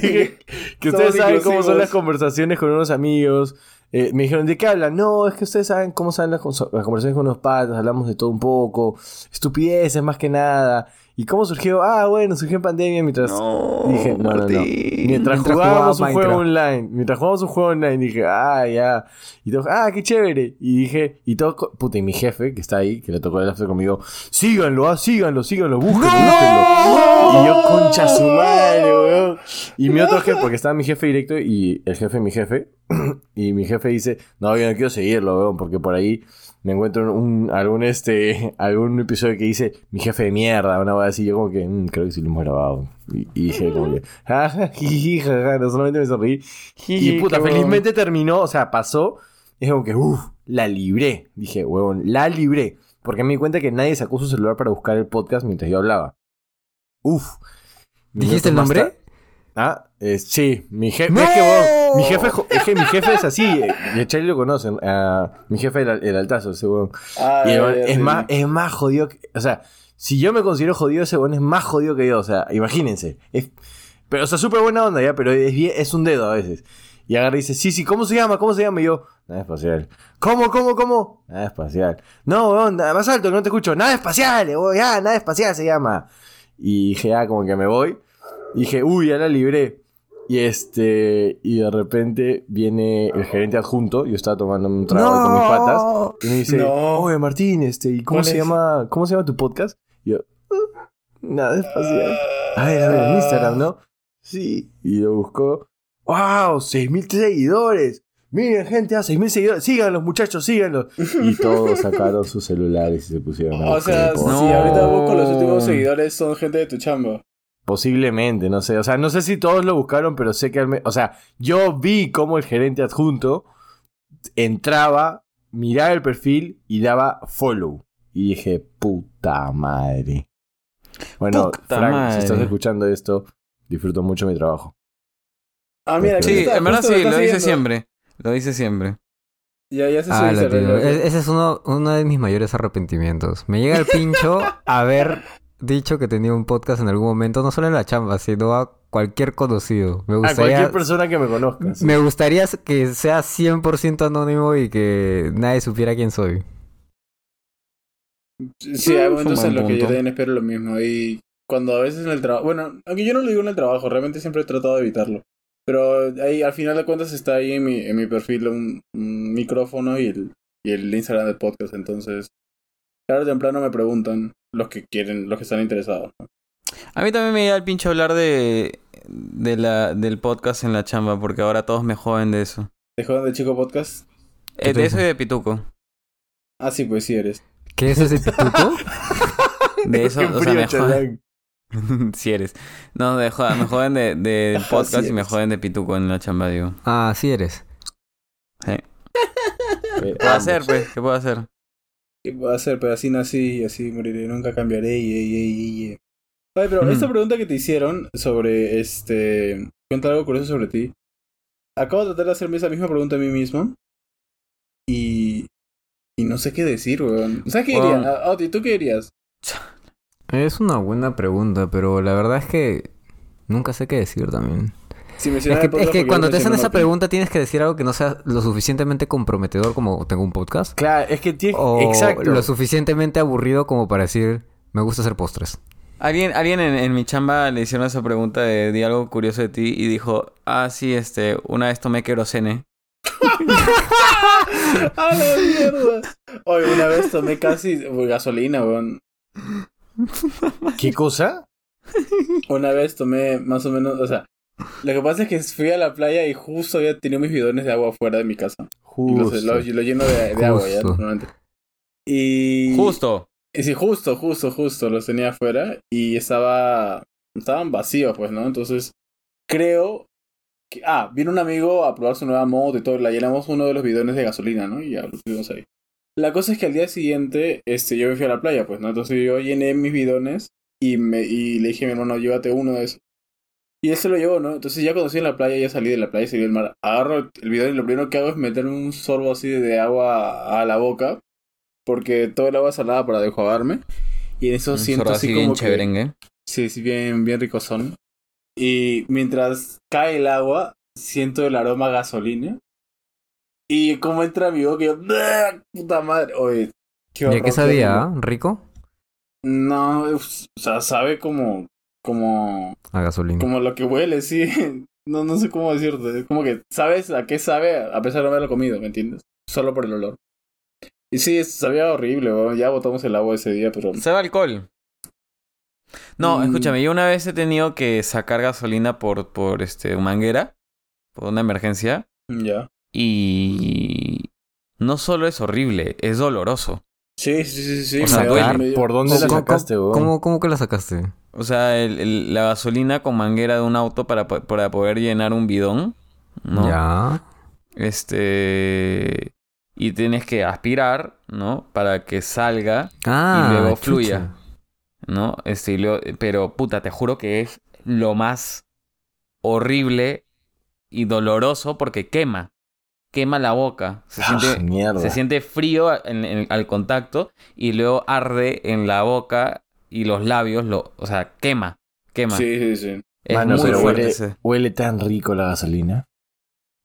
Dije que- ustedes saben cómo son las conversaciones con unos amigos. Eh, me dijeron, ¿de qué hablan? No, es que ustedes saben cómo son las, las conversaciones con unos patas, hablamos de todo un poco, estupideces más que nada. ¿Y cómo surgió? Ah, bueno, surgió en pandemia mientras... No, dije, no, no, no. Mientras, Mientras jugábamos un juego online. Mientras jugábamos un juego online, dije, ah, ya. Y todos, ah, qué chévere. Y dije, y todo, puta, y mi jefe, que está ahí, que le tocó el after conmigo, síganlo, ah, síganlo, síganlo, búsquenlo, búsquenlo. Y yo, concha su madre, weón. Y mi otro jefe, porque estaba mi jefe directo y el jefe, mi jefe, y mi jefe dice, no, yo no quiero seguirlo, weón, porque por ahí me encuentro un, algún, este, algún episodio que dice, mi jefe de mierda, una vez así, yo como que, "Mm, creo que sí lo hemos grabado. Y, y dije como que, ja, ja, ja, no solamente me sonreí. Y puta, felizmente terminó, o sea, pasó. Es como que, uff, la libré. Dije, huevón, la libré. Porque me di cuenta que nadie sacó su celular para buscar el podcast mientras yo hablaba. Uf. ¿Dijiste el nombre? Ah, eh, sí, mi jefe. ¡No! Es que, mi jefe, es que mi jefe es así. Y Charlie lo conocen. mi jefe era el altazo, ese huevón. Ah, Y el es, más, es más jodido que. O sea, si yo me considero jodido, ese huevón es más jodido que yo. O sea, imagínense. Es, pero, o sea, súper buena onda ya, pero es, es un dedo a veces. Y agarra y dice, sí, sí, ¿cómo se llama? ¿Cómo se llama? Y yo, nada espacial. ¿Cómo, cómo, cómo? Nada espacial. No, huevón, nada más alto, que no te escucho. Nada espacial, huevón, ya, nada espacial se llama. Y dije, ah, como que me voy. Y dije, uy, ya la libré. Y este, y de repente viene el gerente adjunto. Yo estaba tomando un trago con mis patas. Y me dice, No. oye Martín, este, ¿y cómo ¿Cuál se es? llama? ¿Cómo se llama tu podcast? Y yo, "Ah, nada espacial. A ver, a ver, en Instagram, ¿no? Sí. Y lo buscó. ¡Wow! ¡6.000 seguidores! Miren, gente, a 6.000 seguidores. Síganlos, muchachos, síganlos. Y todos sacaron sus celulares y se pusieron a O sea. No. ahorita busco los últimos seguidores son gente de tu chamba. Posiblemente, no sé. O sea, no sé si todos lo buscaron, pero sé que al me- O sea, yo vi cómo el gerente adjunto entraba, miraba el perfil y daba follow. Y dije, puta madre. Bueno, Puta Frank, madre. si estás escuchando esto, disfruto mucho mi trabajo. Ah, mira, aquí Sí, está, en verdad sí, está lo dice siempre. Lo dice siempre. Ya, ya se Ah, ese es uno, uno de mis mayores arrepentimientos. Me llega el pincho haber dicho que tenía un podcast en algún momento, no solo en la chamba, sino a cualquier conocido. Me A cualquier persona que me conozca. sí. me gustaría que sea 100% anónimo y que nadie supiera quién soy. Sí, hay Mm, un en los que yo también espero lo mismo. Y cuando a veces en el trabajo. Bueno, aunque yo no lo digo en el trabajo, realmente siempre he tratado de evitarlo. Pero ahí, al final de cuentas, está ahí en mi, en mi perfil un, un micrófono y el, y el Instagram del podcast. Entonces, tarde o temprano me preguntan los que quieren, los que están interesados. ¿no? A mí también me llega el pinche hablar de, de la, del podcast en la chamba, porque ahora todos me joden de eso. ¿Te jodan de chico podcast? ¿Qué Eh, de eso y de Pituco. Ah, sí, pues sí eres. ¿Qué es ese pituco? De eso, o sea, me joden. si eres. No, de joda- me joden de, de Ajá, podcast sí y me joden de Pituco en la chamba, digo. ah, sí eres. Sí. ¿Qué puedo hacer, pues? ¿Qué puedo hacer? ¿Qué puedo hacer? Pero así nací y así moriré, nunca cambiaré. Y, y, y. Oye, pero esta pregunta que te hicieron sobre este. Cuenta algo curioso sobre ti. Acabo de tratar de hacerme esa misma pregunta a mí mismo. Y. Y no sé qué decir, weón. ¿Sabes qué diría? Ah, Oti, ¿tú qué dirías? Es una buena pregunta, pero la verdad es que nunca sé qué decir también. Si me Es que, el podcast es que porque cuando te hacen esa Oti. pregunta tienes que decir algo que no sea lo suficientemente comprometedor como tengo un podcast. Claro, es que tiene... O Exacto. lo suficientemente aburrido como para decir, me gusta hacer postres. Alguien, alguien en, en mi chamba le hicieron esa pregunta de di algo curioso de ti y dijo, ah, sí, este, una vez tomé querosene. ¡A la mierda! Oye, una vez tomé casi gasolina, weón. ¿Qué cosa? Una vez tomé más o menos, o sea, lo que pasa es que fui a la playa y justo había tenido mis bidones de agua fuera de mi casa. Y los- Justo. lo, lo lleno de, de agua ya, Justo. normalmente. Y... Justo. y sí, justo, justo, justo, los tenía afuera y estaba... Estaban vacíos, pues, ¿no? Entonces, creo que... Ah, vino un amigo a probar su nueva moto y todo, la llenamos uno de los bidones de gasolina, ¿no? Y ya lo tuvimos ahí. La cosa es que al día siguiente, este, yo me fui a la playa, pues, ¿no? Entonces yo llené mis bidones y, me, y le dije a mi hermano, llévate uno de esos. Y él se lo llevó, ¿no? Entonces ya cuando estoy en la playa, ya salí de la playa y salí del mar. Agarro el bidón y lo primero que hago es meterme un sorbo así de agua a la boca. Porque todo el agua es salada para desjuagarme. Y en eso Un siento así así como bien que... chéverengue. Sí, sí, bien, bien ricosón. Y mientras cae el agua, siento el aroma a gasolina. Y como entra mi boca, yo... ¡Puta madre! Oye, qué ¿Y a horror, qué sabía? ¿Rico? No, o sea, sabe como... Como... A gasolina. Como lo que huele, sí. No, no sé cómo decirte. Es como que sabes a qué sabe a pesar de no haberlo comido, ¿me entiendes? Solo por el olor. Y sí, sabía horrible, weón. Ya botamos el agua ese día, pero... Sabe alcohol. No, Mm. escúchame, yo una vez he tenido que sacar gasolina por, por este, manguera, por una emergencia, Ya. y no solo es horrible, es doloroso. Sí, sí, sí, sí. O sea, duele. ¿Por dónde la ¿Cómo- sacaste, weón? ¿Cómo, cómo que la sacaste? O sea, el- el- la gasolina con manguera de un auto para, para poder llenar un bidón, ¿no? Ya. Este... Y tienes que aspirar, ¿no? Para que salga Ah, y luego chucha. fluya. ¿no? Este, luego- pero puta, te juro que es lo más horrible y doloroso porque quema. Quema la boca. Se Ah, siente, mierda. se siente frío en- en- al contacto y luego arde en la boca y los labios, lo, o sea, quema. Quema. Sí, sí, sí. Es Mano, muy fuerte huele, ese. huele tan rico la gasolina.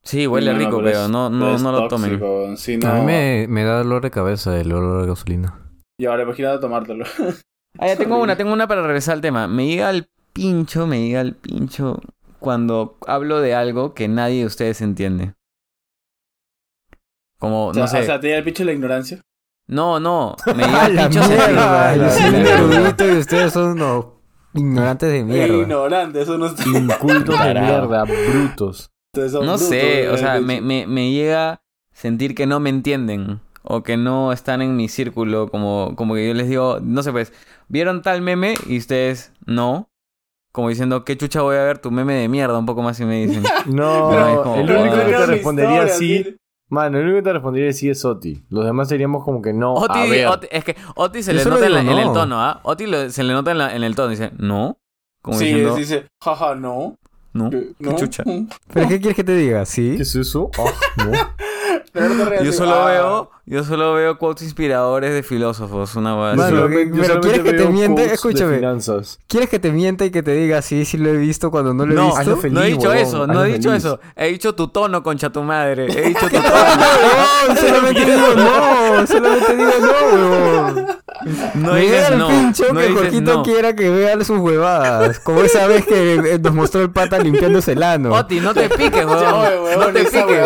Sí, huele No, no, rico, pero pero es- no, no, no lo tomen. A mí me, me da dolor de cabeza el olor a gasolina. Y ahora imagínate tomártelo. Ah, ya tengo una, tengo una para regresar al tema. Me llega al pincho, me llega al pincho cuando hablo de algo que nadie de ustedes entiende. Como, O sea, no sé. o sea, tenía el pinche de la ignorancia. No, no. Me llega ¡A al la pincho sentir- mierda! Yo soy un erudito y ustedes son unos ignorantes de mierda. Ignorante, eso no está. Incultos de mierda, brutos. Son No brutos, sé, o sea, me, me, me llega sentir que no me entienden. O que no están en mi círculo. Como, como que yo les digo, no sé, pues, ¿vieron tal meme? Y ustedes, no. Como diciendo, ¿qué chucha voy a ver tu meme de mierda? Un poco más y me dicen. No, es como- el único no que te respondería sí. Mano, el único que te respondería sí es Oti. Los demás seríamos como que no. Oti, a ver. Oti- es que Oti se Yo le nota en, la- digo en el no. tono, ¿ah? Oti lo- se le nota en, la- en el tono. Dice, no. Como Sí, diciendo, dice, jaja, no. no. ¿Qué? ¿Qué ¿No? chucha? ¿Pero qué quieres que te diga? ¿Sí? ¿Qué es eso? No. Rías Yo solo ah. veo, yo solo veo quotes inspiradores de filósofos, una Yo solamente- pero solamente ¿quieres que te miente? Escúchame. ¿Quieres que te mienta y que te diga sí, sí lo he visto cuando no lo he No, visto? feliz, no he dicho huevón, eso, no he dicho feliz. eso. He dicho tu tono, concha tu madre. He dicho tu No, tono. huevón, solamente digo no, solamente digo no, huevón. No dices el no. pincho no que Jorgito no. quiera que vea sus huevadas. Como esa vez que eh, nos mostró el pata limpiándose el ano. Oti, no te piques, huevón, no te piques.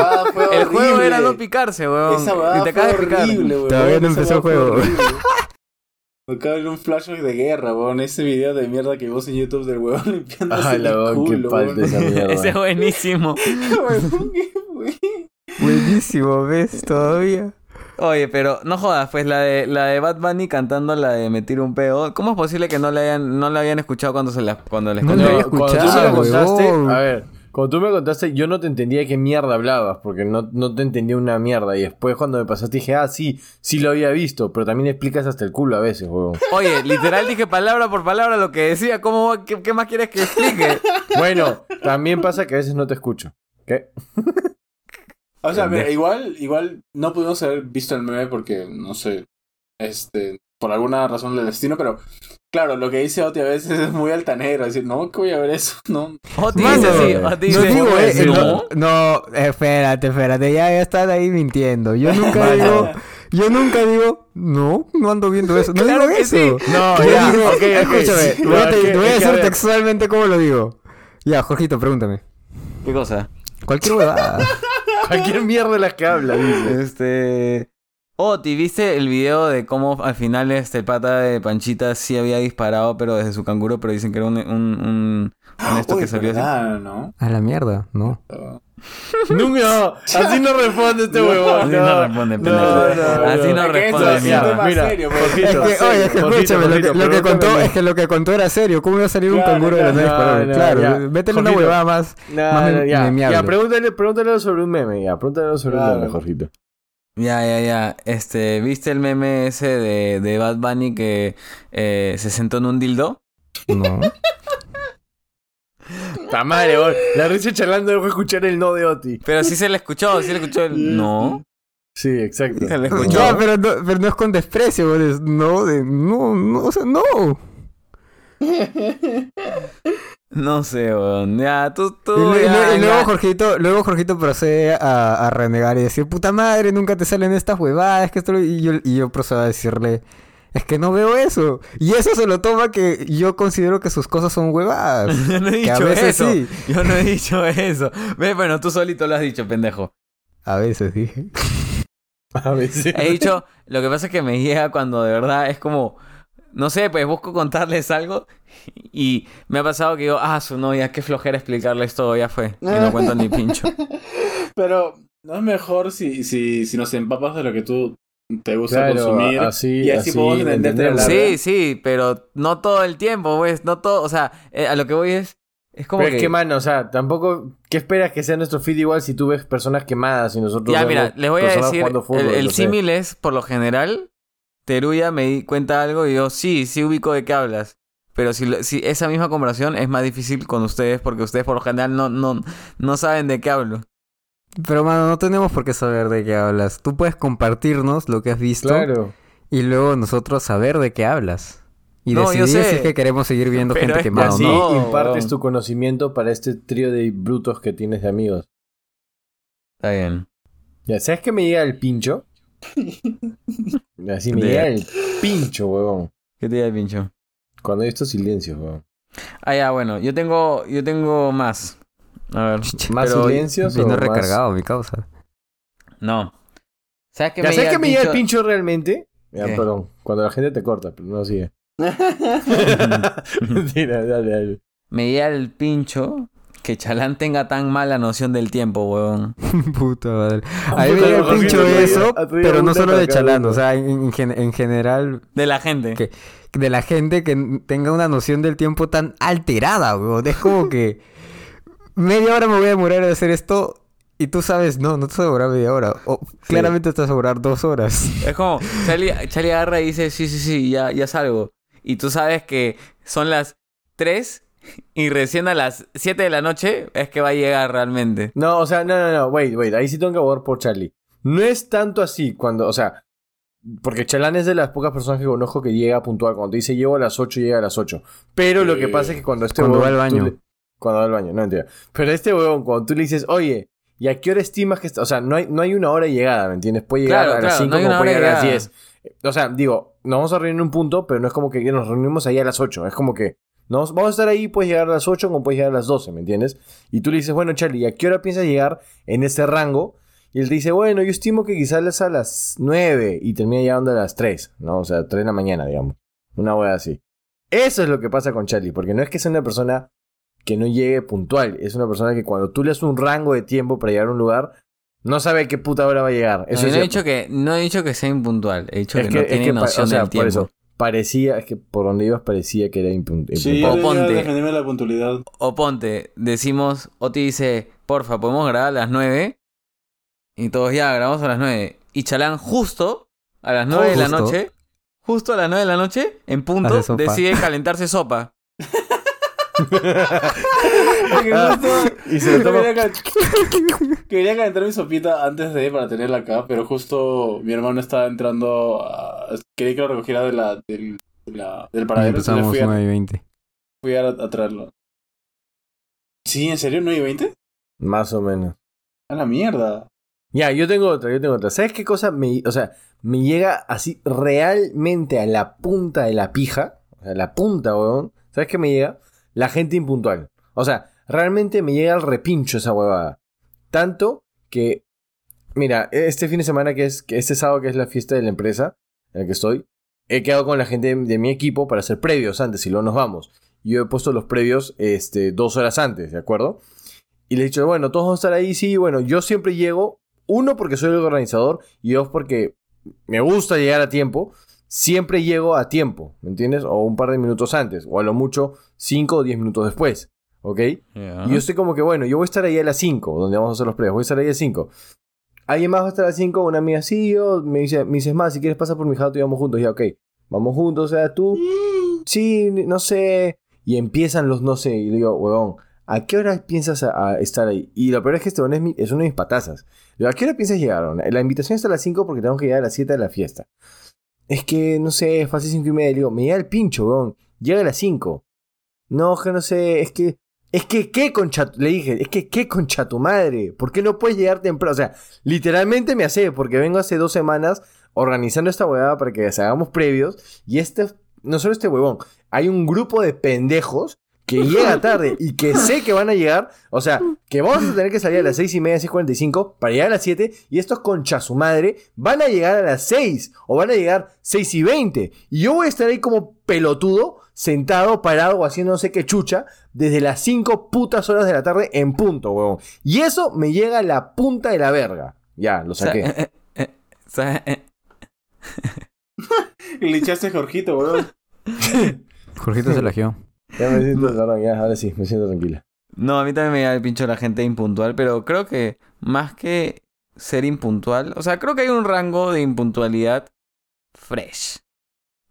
El juego era no picarse, huevón. Esa y huevada te acabas horrible, weón. Todavía no empezó el juego. Me acaba de ver un flashback de guerra, weón. Ese video de mierda que vos en YouTube del weón Ay, la culo, weón. esa mierda. Ese es buenísimo. Buenísimo, ¿ves? Todavía. Oye, pero no jodas, pues la de la de Bad Bunny cantando la de Me tiro un peo. ¿Cómo es posible que no la hayan, no la habían escuchado cuando se la, cuando les No conté? la había cuando tú se escuchado, lo contaste, huevón. a ver, Cuando tú me contaste, yo no te entendía de qué mierda hablabas, porque no, no te entendía una mierda. Y después cuando me pasaste dije, ah, sí, sí lo había visto, pero también explicas hasta el culo a veces, weón. Oye, literal dije palabra por palabra lo que decía. ¿Cómo, qué, qué más quieres que explique? Bueno, también pasa que a veces no te escucho. ¿Qué? O sea, mira, igual, igual no pudimos haber visto el meme porque, no sé, este, por alguna razón del destino, pero claro, lo que dice Oti a veces es muy altanero, decir, no, que voy a ver eso, no. Oti Mano, dice así, Oti no dice, digo, eh, ¿no? no, espérate, espérate, ya, ya estás ahí mintiendo. Yo nunca digo, yo nunca digo, no, no ando viendo eso. No Claro digo que eso. sí. No, Yo ya, digo, escúchame, no, te, voy a decir textualmente cómo lo digo. Ya, Jorgito, pregúntame. ¿Qué cosa? Cualquier huevada. Cualquier mierda de las que habla, dice. Este. Oti, ¿viste el video de cómo al final este pata de Panchita sí había disparado, pero desde su canguro, pero dicen que era un, un, un, un esto Uy, que salió así? ¿verdad, ¿no? A la mierda, no. Nunca, así no responde este No, huevón. Así no responde, pendejo. Así no responde, mierda. Mira, serio, pues. Es que, oye, es que escúchame, lo que, Jorgito, lo que contó, es que lo que contó era serio. ¿Cómo iba a salir un Claro, canguro de la nariz para no, no, Claro, métele una huevada más. Más ya, ya, pregúntale, pregúntale sobre un meme, ya, pregúntale sobre Claro. un meme, Jorgito. Ya, ya, ya. Este, ¿viste el meme ese de, de Bad Bunny que eh, se sentó en un dildo? No. Ta madre, weón. La risa charlando dejó escuchar el no de Oti. Pero sí se le escuchó, sí le escuchó el no. Sí, exacto. Se le escuchó. Ya, pero no, pero no es con desprecio, es No, de, no, no, o sea, no. No sé, weón. Ya, tú, tú. Y, ya, luego ya. Jorgito, luego Jorgito procede a, a renegar y decir, puta madre, nunca te salen estas huevadas, que esto... Y yo, y yo procedo a decirle, es que no veo eso. Y eso se lo toma que yo considero que sus cosas son huevadas. Yo no he Que a dicho veces eso. sí. Yo no he dicho eso. Ve, bueno, tú solito lo has dicho, pendejo. A veces dije. A veces. He dicho, lo que pasa es que me llega cuando de verdad es como, no sé, pues busco contarles algo y me ha pasado que digo, ah, su novia, qué flojera explicarles todo, ya fue. Y no cuento ni pincho. Pero, ¿no es mejor si, si, si nos empapas de lo que tú te gusta Claro, consumir? así, y así, podemos entenderte entenderlo. la Sí, sí, pero no todo el tiempo, pues, no todo, o sea, eh, a lo que voy es, es como Pero que... es que, mano, o sea, tampoco. ¿Qué esperas que sea nuestro feed igual si tú ves personas quemadas y nosotros Ya, mira, les voy a decir, fútbol, el, símil es, por lo general, Teruya me di cuenta algo y yo, sí, sí ubico de qué hablas. Pero si, esa misma conversación es más difícil con ustedes porque ustedes por lo general no, no, no saben de qué hablo. Pero, mano, no tenemos por qué saber de qué hablas. Tú puedes compartirnos lo que has visto Claro. y luego nosotros saber de qué hablas. Y No, decidir si es que queremos seguir viendo Pero gente quemada o así no. Impartes tu conocimiento para este trío de brutos que tienes de amigos. Está bien. Ya, ¿sabes que me llega el pincho? Así me llega el pincho, huevón. ¿Qué te diga el pincho? Cuando hay estos silencios, huevón. Ah, ya, bueno, yo tengo, yo tengo más. A ver. ¿Más pero- silencios o más- recargado, mi causa. No. ¿Sabes qué ¿Ya me llega que el me llega el pincho? pincho realmente? Ya, ¿Qué? perdón. Cuando la gente te corta, pero no sigue. Mentira, dale, dale. Me llega el pincho que Chalán tenga tan mala noción del tiempo, huevón. Puta madre. A mí me Jorgito, pincho traído- eso, pero no solo de Chalán. O sea, en, en gen- en general, De la gente. que, de la gente que tenga una noción del tiempo tan alterada, weón. Es como que media hora me voy a demorar en hacer esto y tú sabes, no, no te vas a demorar media hora. O claramente te vas a demorar dos horas. Es como, Charlie, Charlie agarra y dice, sí, sí, sí, ya, ya salgo. Y tú sabes que son las 3 y recién a las 7 de la noche es que va a llegar realmente. No, o sea, no, no, no, wait, wait, ahí sí tengo que abogar por Charlie. No es tanto así cuando, o sea, porque Chalán es de las pocas personas que conozco que llega puntual. Cuando te dice llego a las 8, llega a las 8. Pero lo que pasa es que cuando este Cuando va huevón al tú baño. le- cuando va al baño, no entiendo. Pero este huevón, cuando tú le dices, oye, ¿y a qué hora estimas que está? O sea, no hay, no hay una hora de llegada, ¿me entiendes? Puede llegar Claro, a las claro, 5 no hay como puede llegar a las de 10. O sea, digo, nos vamos a reunir en un punto, pero no es como que nos reunimos ahí a las 8. Es como que nos, vamos a estar ahí, puedes llegar a las 8 como puedes llegar a las 12, ¿me entiendes? Y tú le dices, bueno, Charlie, ¿a qué hora piensas llegar en ese rango? Y él te dice, bueno, yo estimo que quizás a las 9 y termina llegando a las 3, ¿no? O sea, 3 de la mañana, digamos. Una hora así. Eso es lo que pasa con Charlie, porque no es que sea una persona que no llegue puntual, es una persona que cuando tú le das un rango de tiempo para llegar a un lugar, no sabe a qué puta hora va a llegar. Eso No, no, he dicho que, no he dicho que sea impuntual, he dicho Es que, no tiene noción o sea, del por tiempo. eso. Parecía, es que por donde ibas parecía que era impun- Sí, impuntual. yo O ponte. la puntualidad. O ponte, decimos, Oti dice, porfa, podemos grabar a las 9. Y todos ya grabamos a las 9. Y Chalán justo a las 9 de la noche, justo a las 9 de la noche, en punto, decide calentarse sopa. Porque justo- Y se lo toma- quería, cal- quería calentar mi sopita antes de para tenerla acá, pero justo mi hermano estaba entrando a... Quería que lo recogiera de la, del, de la- del paradero, empezamos fui, a, 9 y 20. fui a, a traerlo. ¿Sí? ¿En serio? ¿9 y 20? Más o menos. A la mierda. Ya, yo tengo otra, yo tengo otra. ¿Sabes qué cosa me, o sea, me llega así realmente a la punta de la pija? O sea, la punta, weón. ¿Sabes qué me llega? La gente impuntual. O sea, realmente me llega al repincho esa huevada. Tanto que, mira, este fin de semana que es, que este sábado que es la fiesta de la empresa en la que estoy, he quedado con la gente de, mi equipo para hacer previos antes y luego nos vamos. Yo he puesto los previos este, dos horas antes, ¿de acuerdo? Y le he dicho, bueno, todos vamos a estar ahí, sí, bueno, yo siempre llego, uno porque soy el organizador y dos porque me gusta llegar a tiempo, siempre llego a tiempo, ¿me entiendes? O un par de minutos antes, o a lo mucho cinco o diez minutos después, ¿ok? Y yo estoy como que, bueno, yo voy a estar ahí a las 5, donde vamos a hacer los previos, voy a estar ahí a las 5. ¿Alguien más va a estar a las 5? Una amiga, sí, yo, me dice, me dices más, si quieres pasar por mi jato y vamos juntos, ya, ok, vamos juntos, o sea, tú, sí, no sé, y empiezan los no sé, y le digo, huevón, ¿a qué hora piensas a, a estar ahí? Y lo peor es que este huevón es, mi- es uno de mis patazas. Le digo, ¿a qué hora piensas llegar? La invitación está a las 5 porque tengo que llegar a las 7 de la fiesta. Es que, no sé, es fácil 5 y media. Le digo, me llega el pincho, huevón, llega a las 5. No, que no sé, es que... Es que, ¿qué concha? Le dije, es que, ¿qué concha tu madre? ¿Por qué no puedes llegar temprano? O sea, literalmente me hace, porque vengo hace dos semanas organizando esta huevada para que hagamos previos. Y este, no solo este huevón, hay un grupo de pendejos que llega tarde y que sé que van a llegar. O sea, que vamos a tener que salir a las seis y media, 6.45 para llegar a las 7. Y estos concha su madre van a llegar a las 6 o van a llegar 6 y 20. Y yo voy a estar ahí como pelotudo, sentado, parado o haciendo no sé qué chucha, desde las 5 putas horas de la tarde en punto, huevón. Y eso me llega a la punta de la verga. Ya, lo saqué. eh, eh, eh, le echaste a Jorgito, weón. Jorgito se lagió. Ya me siento, perdón, ya, ahora sí, me siento tranquila. No, a mí también me el pincho la gente impuntual, pero creo que más que ser impuntual, o sea, creo que hay un rango de impuntualidad fresh.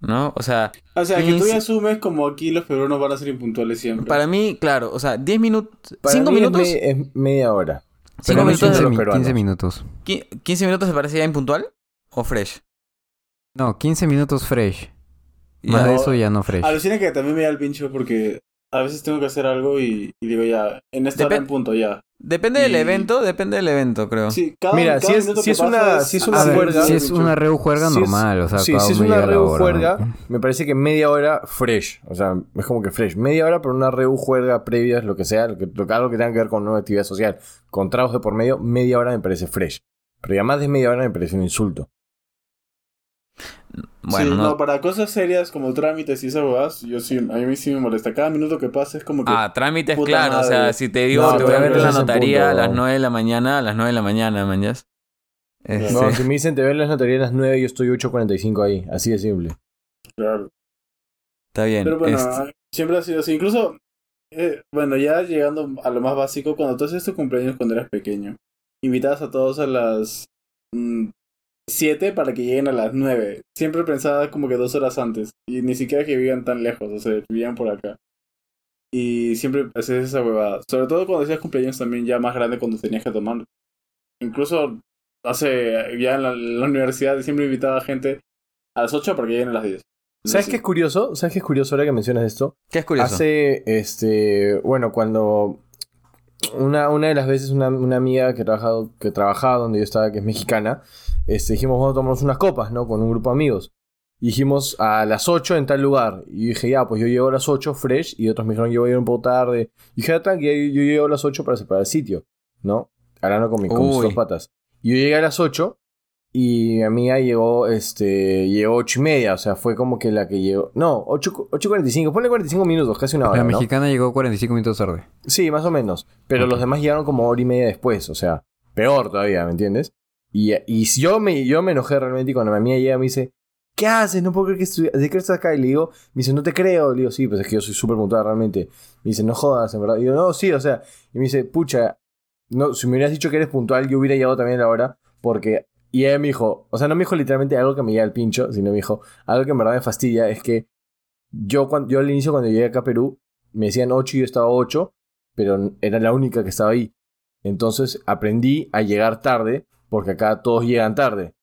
¿No? O sea, O sea, que tú ya asumes como aquí los peruanos van a ser impuntuales siempre. para mí, claro, o sea, 10 minutos, Para 5 mí es minutos, me- Es, media hora. 5 Pero no minutos, siento quince, los mi- peruanos. 15 minutos. qui- 15 minutos se parece ya impuntual o fresh. No, 15 minutos fresh. Más de No, eso ya no fresh. Alucina que también me da el pincho porque a veces tengo que hacer algo y, y digo ya, en esta hora Depen- en punto ya. Depende del evento, depende del evento, creo. Sí, cada, Mira, cada si es- si que es una- pasa si es una juerga- si es una reu juerga es- normal, o sea, sí, si es una reu me parece que media hora fresh. O sea, es como que fresh. Media hora, pero una reu juerga previa, lo que sea, lo que, lo que- algo que tenga que ver con una actividad social, con trabajos de por medio, media hora me parece fresh. Pero ya más de media hora me parece un insulto. Bueno, sí, no. no, para cosas serias como trámites y esas huevadas, yo sí, a mí sí me molesta. Cada minuto que pasa es como que... Ah, trámites, claro. O sea, si te digo, No, te voy a ver en la notaría a las 9 de la mañana, a las 9 de la mañana, mañas. Este, No, si me dicen te ven las notarías a las 9, yo estoy 8.45 ahí. Así de simple. Claro. Está bien. Pero bueno, este, siempre ha sido así. Incluso, eh, bueno, ya llegando a lo más básico, cuando tú haces tu cumpleaños cuando eras pequeño, invitabas a todos a las 7 para que lleguen a las 9. Siempre pensaba como que dos horas antes. Y ni siquiera que vivían tan lejos, o sea, vivían por acá. Y siempre hacías esa huevada. Sobre todo cuando hacías cumpleaños también ya más grande cuando tenías que tomar. Incluso hace, ya en la, en la universidad siempre invitaba a gente a las 8 para que lleguen a las 10. ¿Sabes qué es curioso? ¿Sabes qué es curioso ahora que mencionas esto? ¿Qué es curioso? Hace, este, bueno, cuando una, una de las veces una, una amiga que, trabajado, que trabajaba donde yo estaba, que es mexicana, este, dijimos, vamos a tomarnos unas copas, ¿no? Con un grupo de amigos. Y dijimos a las 8 en tal lugar. Y dije, ya, pues yo llego a las 8 fresh. Y otros me dijeron, yo voy a ir un poco tarde. Y dije, ya, tranqui, yo, yo llego a las 8 para separar el sitio, ¿no? Hablando con, mi, con mis dos patas. Y yo llegué a las 8 y mi amiga llegó, este, llegó 8 y media. O sea, fue como que la que llegó. No, 8, 8.45. Ponle 45 minutos, casi una hora. La ¿no? mexicana llegó 45 minutos tarde. Sí, más o menos. Pero Ok. los demás llegaron como hora y media después. O sea, peor todavía, ¿me entiendes? Y, y yo, me, yo me enojé realmente cuando mi amiga llega me dice, ¿qué haces? No puedo creer que estudias. ¿De estás acá? Y le digo, me dice, no te creo. Le digo, sí, pues es que yo soy súper puntual realmente. Me dice, no jodas, en verdad. Y yo, no, sí, o sea. Y me dice, pucha, no, si me hubieras dicho que eres puntual, yo hubiera llegado también a la hora. Porque. Y ella me dijo, o sea, no me dijo literalmente algo que me llega al pincho, sino me dijo, algo que en verdad me fastidia es que yo, cuando, yo al inicio, cuando llegué acá a Perú, me decían 8 y yo estaba 8, pero era la única que estaba ahí. Entonces aprendí a llegar tarde, porque acá todos llegan tarde.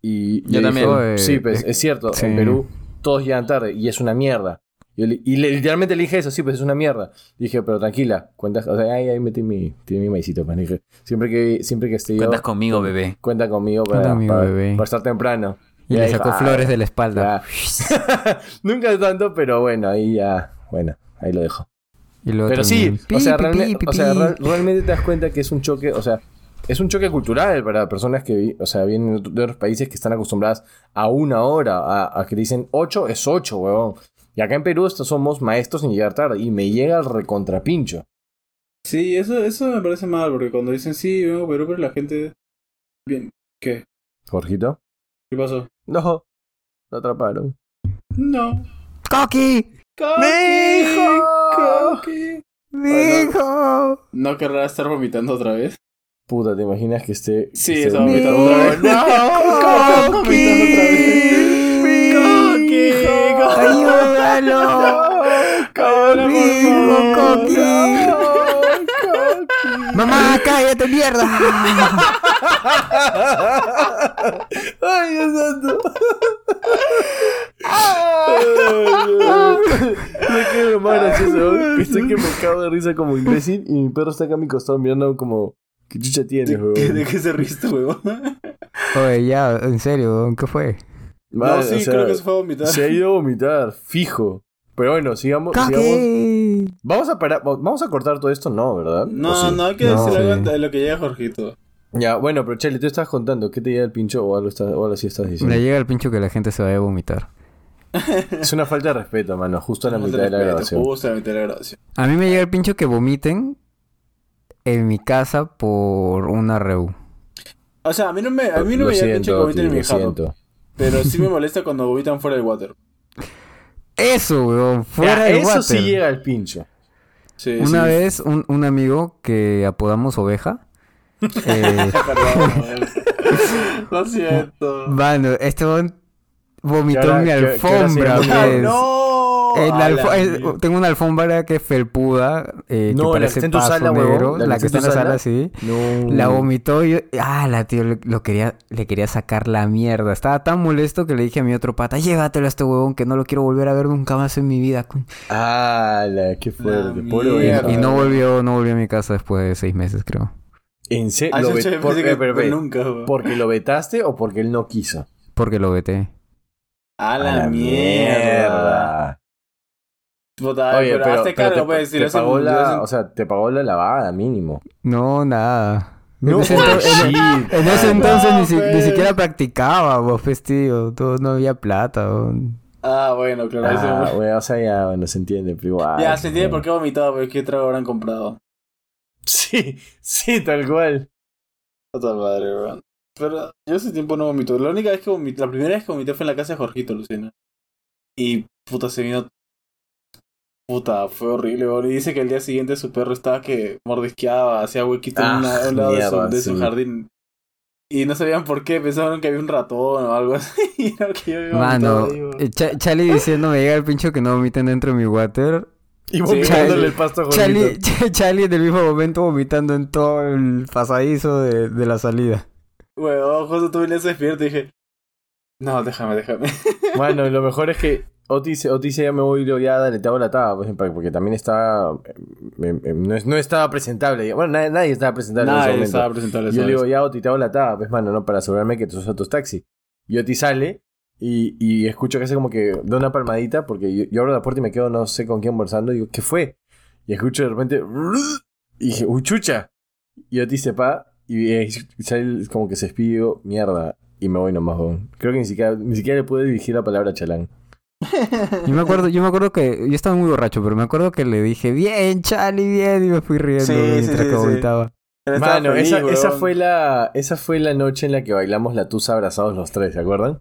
Y Yo también. Eh, sí, pues es cierto, sí. en Perú todos llegan tarde y es una mierda. Yo le- y le- literalmente le dije eso, sí, pues es una mierda. Dije, pero tranquila, cuentas, o sea, ahí, ahí metí mi, tiene mi maicito, pues. Dije, siempre que, siempre que esté yo, Cuentas conmigo, bebé. cuenta conmigo para, Cuenta conmigo, para- bebé. para estar temprano. Y le sacó "Ah, flores de la espalda. ya". Nunca tanto, pero bueno, ahí ya, bueno, ahí lo dejo. Y luego Pero sí, también, o sea, pi, pi, realme- pi, o sea, realmente te das cuenta que es un choque, o sea, es un choque cultural para personas que o sea, vienen de otro- de otros países que están acostumbradas a una hora, a, a que dicen 8 es 8, huevón. Y acá en Perú estos somos maestros en llegar tarde y me llega el recontrapincho. Sí, eso, eso me parece mal, porque cuando dicen sí, vengo a Perú, pero la gente. Bien. ¿Qué? Jorgito. ¿Qué pasó? No, lo atraparon. No. ¡Coqui! ¡Coqui! hijo! ¡Coqui! ¡Mijo! ¿No querrá estar vomitando otra vez? Puta, ¿te imaginas que esté... Sí, que esté- vomitando otra vez. ¡No! vez. ¡Coqui! ¡Ayúdalo! ¡Mijo, Coqui! ¡Mamá, cállate, mierda! ¡Ay, Dios santo! Me quedo lo más gracioso. Estoy que me cago de risa como imbécil y mi perro está acá a mi costado mirando como... ¿Qué chucha tienes, ¿De, weón? de qué se riste, huevón? Oye, ya, en serio, ¿qué fue? No, sí, o sea, creo que se fue a vomitar. Se ha ido a vomitar, fijo. Pero bueno, sigamos... sigamos. Vamos a parar... ¿Vamos a cortar todo esto? No, ¿verdad? ¿O No, sí? no, hay que No, decir algo sí. de lo que llega Jorgito. Ya, bueno, pero Chele, tú estabas contando. ¿Qué te llega el pincho o algo, estás, o algo así estás diciendo? Le llega el pincho que la gente se vaya a vomitar. Es una falta de respeto, mano. Justo a la mitad de la Respeto, grabación. Justo a la mitad de la grabación. A mí me llega el pincho que vomiten en mi casa por una reu. O sea, a mí no me, a mí no Lo me pinche que siento, vomiten en mi lo jato. siento. Pero sí me molesta cuando vomitan fuera del water. Eso, weón, fuera Ya, del eso water. sí llega al pincho. Sí, Una sí. vez un, un amigo que apodamos oveja. eh, Perdón. Lo siento. mano, este weón vomitó ¿Qué en mi qué- qué alfombra, llama? pues. ¡No! La la mierda. tengo una alfombra que es felpuda, eh, No, que la que parece está en tu paso sala, negro, la la, que que está en la sala, sí. No. La vomitó y yo, ah, la tío, lo, lo quería, le quería sacar la mierda. Estaba tan molesto que le dije a mi otro pata, llévatelo a este huevón que no lo quiero volver a ver nunca más en mi vida. con-". Ah, la, qué fuerte. La oveja. Y no volvió, no volvió a mi casa después de seis meses, creo. ¿En serio? Ah, ¿Lo que- eh, pero, pero nunca, weón. ¿Porque lo vetaste o porque él no quiso? Porque lo veté. A la, mierda. Puta, Oye, pero, pero, hazte pero cargo, te, pues, si te pagó la, o sea, te pagó la lavada mínimo. No, nada. No, en ese, ento- en- shit. en ese Ah, entonces no, ni, si- ni pues. siquiera practicaba, vos, pues, tío. Todo, no había plata. weón. Ah, bueno, claro. Ah, eso- bueno, o sea, ya, bueno, se entiende, pero igual. ya, se entiende bueno. por qué ha vomitado, pero qué trago habrán comprado. Sí, sí, tal cual. Puta madre, weón. Pero yo hace tiempo no vomito. La única vez que vomité, la primera vez que vomité fue en la casa de Jorgito, Lucina. Y puta, se vino. Puta, fue horrible, weón. Y dice que el día siguiente su perro estaba que mordisqueaba, hacía huequito en Ah, una- a un lado de su, mierda, de su sí. jardín. Y no sabían por qué, pensaban que había un ratón o algo así. Y era que yo había Mano, eh, Charlie diciendo me llega el pincho que no vomiten dentro de mi water. Y vomitándole sí. el pasto a Charlie. Ch- Charlie en el mismo momento vomitando en todo el pasadizo de, de la salida. Weón, justo tú venías despierto y dije. No, déjame, déjame. Bueno, lo mejor es que Otis, Otis ya me voy ya dale, te hago la taba, porque también está. eh, eh, no, es- no estaba presentable. Bueno, nadie, nadie estaba presentable en ese Nadie momento. estaba presentable yo le digo, ya, Oti, te hago la taba, pues, mano, ¿no? Para asegurarme que tú usas tus taxis. Y Oti sale y, y escucho que hace como que da una palmadita porque yo, yo abro la puerta y me quedo no sé con quién conversando y digo, ¿qué fue? Y escucho de repente... Y dije, ¡uy, chucha! Y Oti se pa y, y sale como que se digo, mierda. Y me voy nomás. Creo que ni siquiera, ni siquiera le pude dirigir la palabra a Chalán. Yo me acuerdo, yo me acuerdo que yo estaba muy borracho, pero me acuerdo que le dije, bien, Charlie, bien, y me fui riendo Sí, mientras sí, que vomitaba. Mano, feliz, esa, fue la, esa fue la noche en la que bailamos la tusa abrazados los tres, ¿se acuerdan?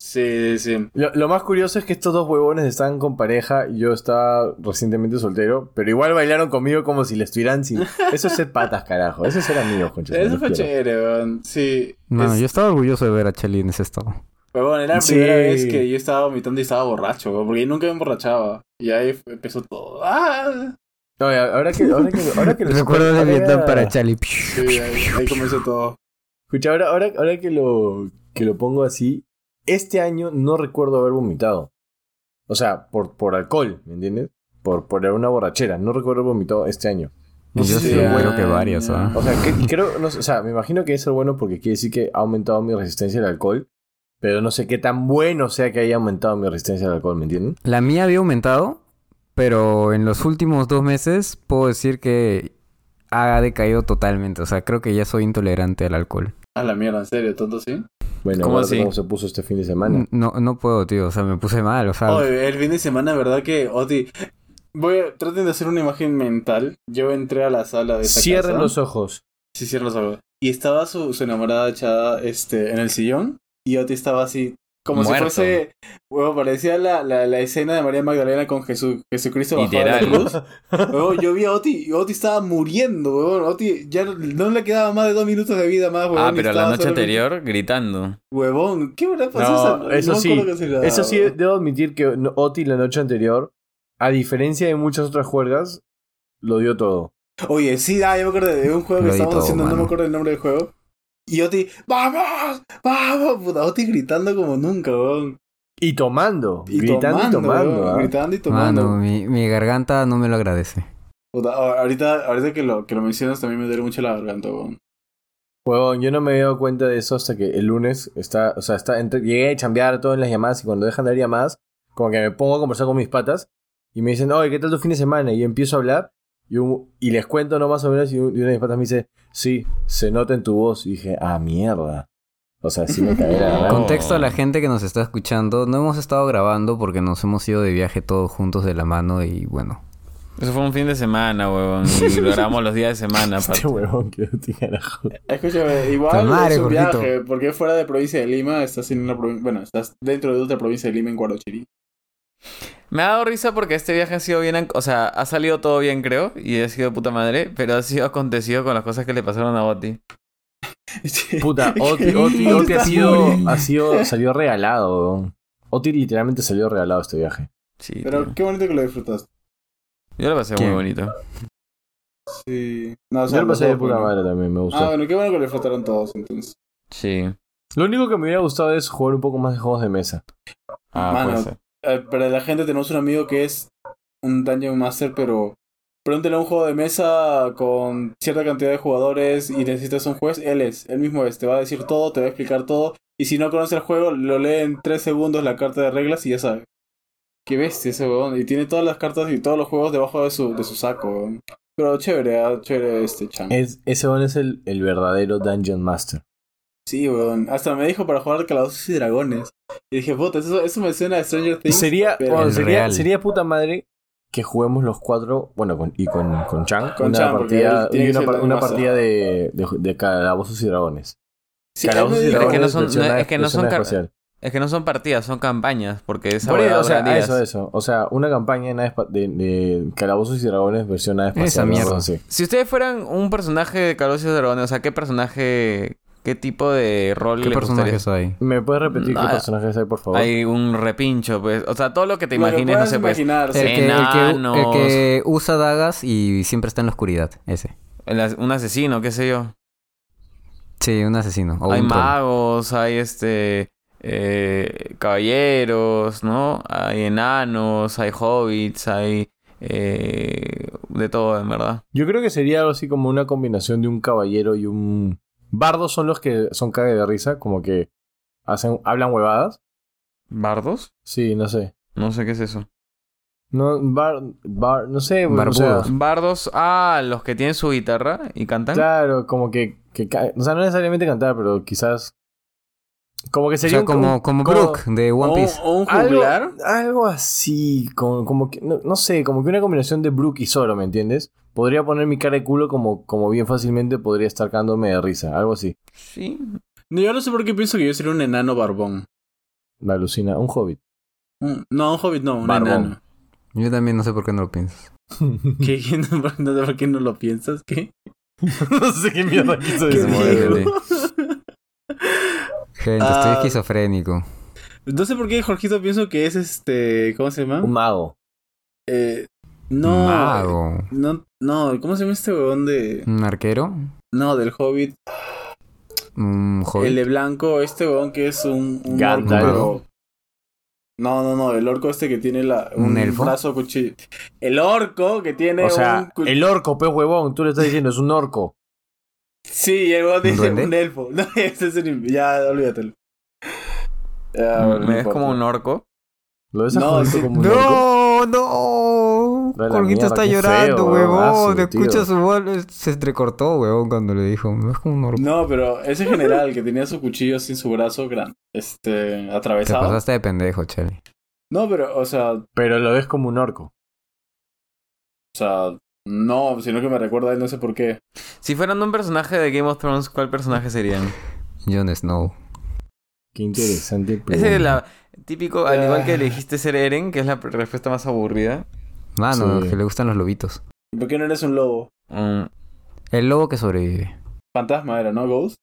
Sí, sí. Lo, lo más curioso es que estos dos huevones están con pareja y yo estaba recientemente soltero, pero igual bailaron conmigo como si le estuvieran sin... Eso es ser patas, carajo. Eso es ser amigos, concha. Eso fue chévere, weón. Sí. Es- yo estaba orgulloso de ver a Chelly en ese estado. Weón, era la Sí. primera vez que yo estaba vomitando y estaba borracho, porque yo nunca me emborrachaba. Y ahí empezó todo. ¡Ah! No, ahora que... Ahora que, ahora que lo- Recuerdo de Vietnam para Charlie. Sí, ahí, ahí comenzó todo. Escucha, ahora, ahora, ahora que, lo, que lo pongo así, este año no recuerdo haber vomitado. O sea, por, por alcohol, ¿me entiendes? Por, por una borrachera. No recuerdo haber vomitado este año. Yo sé sí, creo que varias, ¿ah? O sea, que, y creo, no sé, o sea, me imagino que es ser bueno porque quiere decir que ha aumentado mi resistencia al alcohol. Pero no sé qué tan bueno sea que haya aumentado mi resistencia al alcohol, ¿me entienden? La mía había aumentado, pero en los últimos dos meses puedo decir que ha decaído totalmente. O sea, creo que ya soy intolerante al alcohol. A la mierda, en serio, tonto sí. Bueno, ¿Cómo así? cómo se puso este fin de semana. No, no puedo, tío. O sea, me puse mal. O sea, Oye, el fin de semana, ¿verdad que Oti? Voy a, traten de hacer una imagen mental. Yo entré a la sala de esa Cierren casa. los ojos. Sí, cierren los ojos. Y estaba su, su enamorada echada este, en el sillón. Y Oti estaba así. Como Muerto. si fuese. Huevo, parecía la, la, la escena de María Magdalena con Jesús, Jesucristo bajado de la Literal. cruz. Huevo, yo vi a Oti y Oti estaba muriendo, huevón. Oti ya no, no le quedaba más de dos minutos de vida más, huevón. Ah, pero la noche solamente- anterior gritando. Huevón, ¿qué hora pasó No, eso me sí, Eso sí, debo admitir que no- Oti la noche anterior, a diferencia de muchas otras juergas, lo dio todo. Oye, sí, ah, yo me acuerdo de un juego que estábamos todo, haciendo, no me acuerdo el nombre del juego. Y Oti, ¡vamos! ¡Vamos! Puta, Oti gritando como nunca, weón. Y tomando, Y gritando y tomando. weón, ¿ah? Gritando y tomando. mano, mi, mi garganta no me lo agradece. Puta, ahorita, ahorita que lo, que lo mencionas también me duele mucho la garganta, weón. Huevón, yo no me había dado cuenta de eso hasta que el lunes está, o sea, está entre- llegué a chambear todo en las llamadas y cuando dejan de dar llamadas, como que me pongo a conversar con mis patas y me dicen, oye, ¿qué tal tu fin de semana? Y empiezo a hablar y, un- y les cuento no más o menos y, un- y una de mis patas me dice, sí, se nota en tu voz. Y dije, ah, mierda. O sea, sí me caí la. Contexto a la gente que nos está escuchando. No hemos estado grabando porque nos hemos ido de viaje todos juntos de la mano y bueno. Eso fue un fin de semana, huevón. Y lo grabamos los días de semana. Este huevón que carajo. Escúchame, igual madre, es un gordito. viaje, porque fuera de provincia de Lima, estás en una provincia, bueno, estás dentro de otra provincia de Lima en Guarochirí. Me ha dado risa porque este viaje ha sido bien... O sea, ha salido todo bien, creo. Y ha sido puta madre. Pero ha sido acontecido con las cosas que le pasaron a Oti. Puta, Oti, Oti, Oti ha sido, ha sido, salió regalado. Oti literalmente salió regalado este viaje. Sí, Pero tío. qué bonito que lo disfrutaste. Yo lo pasé muy bonito. Sí. No, o Yo lo pasé de puta madre también, me gustó. Ah, bueno, qué bueno que lo disfrutaron todos, entonces. Sí. Lo único que me hubiera gustado es jugar un poco más de juegos de mesa. Ah, Mano, puede ser. Eh, para la gente tenemos un amigo que es un Dungeon Master, pero pregúntale a un juego de mesa con cierta cantidad de jugadores y necesitas un juez, él es, él mismo es, te va a decir todo, te va a explicar todo, y si no conoce el juego, lo lee en 3 segundos la carta de reglas y ya sabe. Qué bestia ese weón, y tiene todas las cartas y todos los juegos debajo de su, de su saco, weón. Pero chévere, ah, chévere este chan. Es, ese weón es el, el verdadero Dungeon Master. Sí, weón, hasta me dijo para jugar Calabozos y Dragones. Y dije, puta, eso, eso me suena a Stranger Things. Sería, pero- bueno, El sería, sería puta madre que juguemos los cuatro, bueno, con, y con, con Chan, Con una Chan, partida, y una, par- partida de, de, de calabozos y dragones. Sí, calabozos y dijo- Es que no dragones son- no, es que no son nave car- espacial. Es que no son partidas, son campañas. Porque esa Por o sea, dura a días. eso, eso. O sea, una campaña de, de, de calabozos y dragones versión nave espacial. Esa mierda. Si ustedes fueran un personaje de Calabozos y Dragones, o sea, ¿qué personaje, qué tipo de rol ¿Qué les gustaría? personajes hay? ¿Me puedes repetir No, qué personajes hay, por favor? Hay un repincho, pues. O sea, todo lo que te imagines, no sé, pues. imaginar. El que, el, que, el Enanos. que usa dagas y siempre está en la oscuridad. Ese. el un asesino, qué sé yo. Sí, un asesino. O hay un magos, hay este. eh, caballeros, ¿no? Hay enanos, hay hobbits, hay. eh, de todo, en verdad. Yo creo que sería algo así como una combinación de un caballero y un... Bardos son los que son cague de risa, como que hacen, hablan huevadas. ¿Bardos? Sí, no sé. No sé qué es eso. No, bar, bar, no sé. o sea. Bardos, ah, los que tienen su guitarra y cantan. claro, como que, que O sea, no necesariamente cantar, pero quizás... Como que O sería sea, un- como, un- como Brook de One O- Piece. o un Algo, juglar. algo así, como, como que, no, no sé, como que una combinación de Brook y Zoro, ¿me entiendes? Podría poner mi cara de culo como, como bien fácilmente podría estar cagándome de risa, algo así. Sí. No, Yo no sé por qué pienso que yo sería un enano barbón. Me alucina. Un hobbit. Un- No, un hobbit no, un Barbón. enano. Yo también no sé por qué no lo piensas. ¿Qué? No, no sé por qué no lo piensas. ¿Qué? no sé qué mierda quiso ¿Qué decir. Estoy Ah. esquizofrénico. No sé por qué Jorgito pienso que es este. ¿Cómo se llama? Un mago. Eh, no. Mago. No, no, ¿cómo se llama este huevón de. ¿Un arquero? No, del Hobbit. ¿Un hobbit? El de blanco, este huevón que es un. un orco, No, no, no, el orco este que tiene la, ¿Un elfo? brazo cuchillo. El orco que tiene O sea, un. el orco, pez huevón. Tú le estás diciendo, es un orco. Sí, ¿Un dice un elfo. No, ese es un. Ya, olvídatelo. Ya, no ¿Me ves como un orco? ¿Lo ves No, sí. como un orco? ¡No! ¡No! Mierda, está llorando, feo, huevón. tío. Escucha su voz. Se entrecortó, huevón, cuando le dijo. No es como un orco. No, pero ese general que tenía su cuchillo sin su brazo grande, este, Te atravesado. pasaste de pendejo, Charlie. No, pero, o sea, o Pero lo ves como un orco. sea, no, sino que me recuerda a él, no sé por qué. Si fueran un personaje de Game of Thrones, ¿cuál personaje serían? Jon Snow. Qué interesante. Ese es la típico, al igual que Ah. elegiste ser Eren, que es la respuesta más aburrida. Mano, Sí. que le gustan los lobitos. ¿Y ¿Por qué no eres un lobo? Mm, El lobo que sobrevive. Fantasma era, ¿no? Ghost.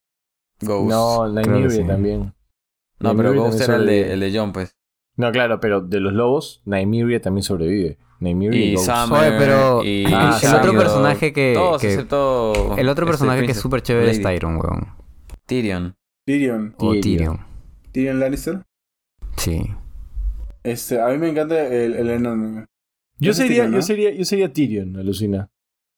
Ghost. No, Nymeria sí. también. No, pero Ghost era el de, el de John, pues. No, claro, pero de los lobos, Nymeria también sobrevive. Nymeria y. Oye, pero y- el, Ah, el otro personaje que, Todos, que- excepto... el otro este, personaje que es súper chévere es. Tyron, weón. Tyrion. Tyrion. O Tyrion. Tyrion. Tyrion Lannister. Sí. Este, a mí me encanta el, el enano. Yo sería, Tyrion, ¿no? yo sería, yo sería Tyrion, alucina.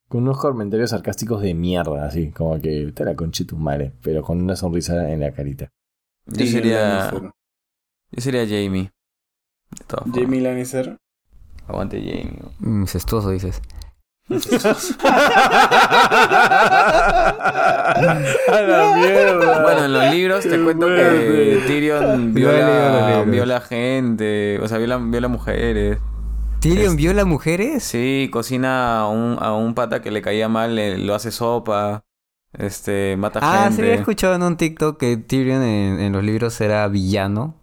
Con unos comentarios sarcásticos de mierda, así, como que te la conche tu madre, pero con una sonrisa en la carita. Yo Tyrion sería... Yo sería Jamie. De todas formas. Jamie Lannister. Aguante Jamie. Incestuoso, dices. A la mierda. Bueno, en los libros te cuento que. Tyrion viola, viola gente, o sea, viola, viola mujeres. ¿Tyrion Es- viola mujeres? Sí, cocina a un, a un pata que le caía mal, le- lo hace sopa, este, mata Ah, sí, gente. he escuchado en un TikTok que Tyrion en, en los libros era villano.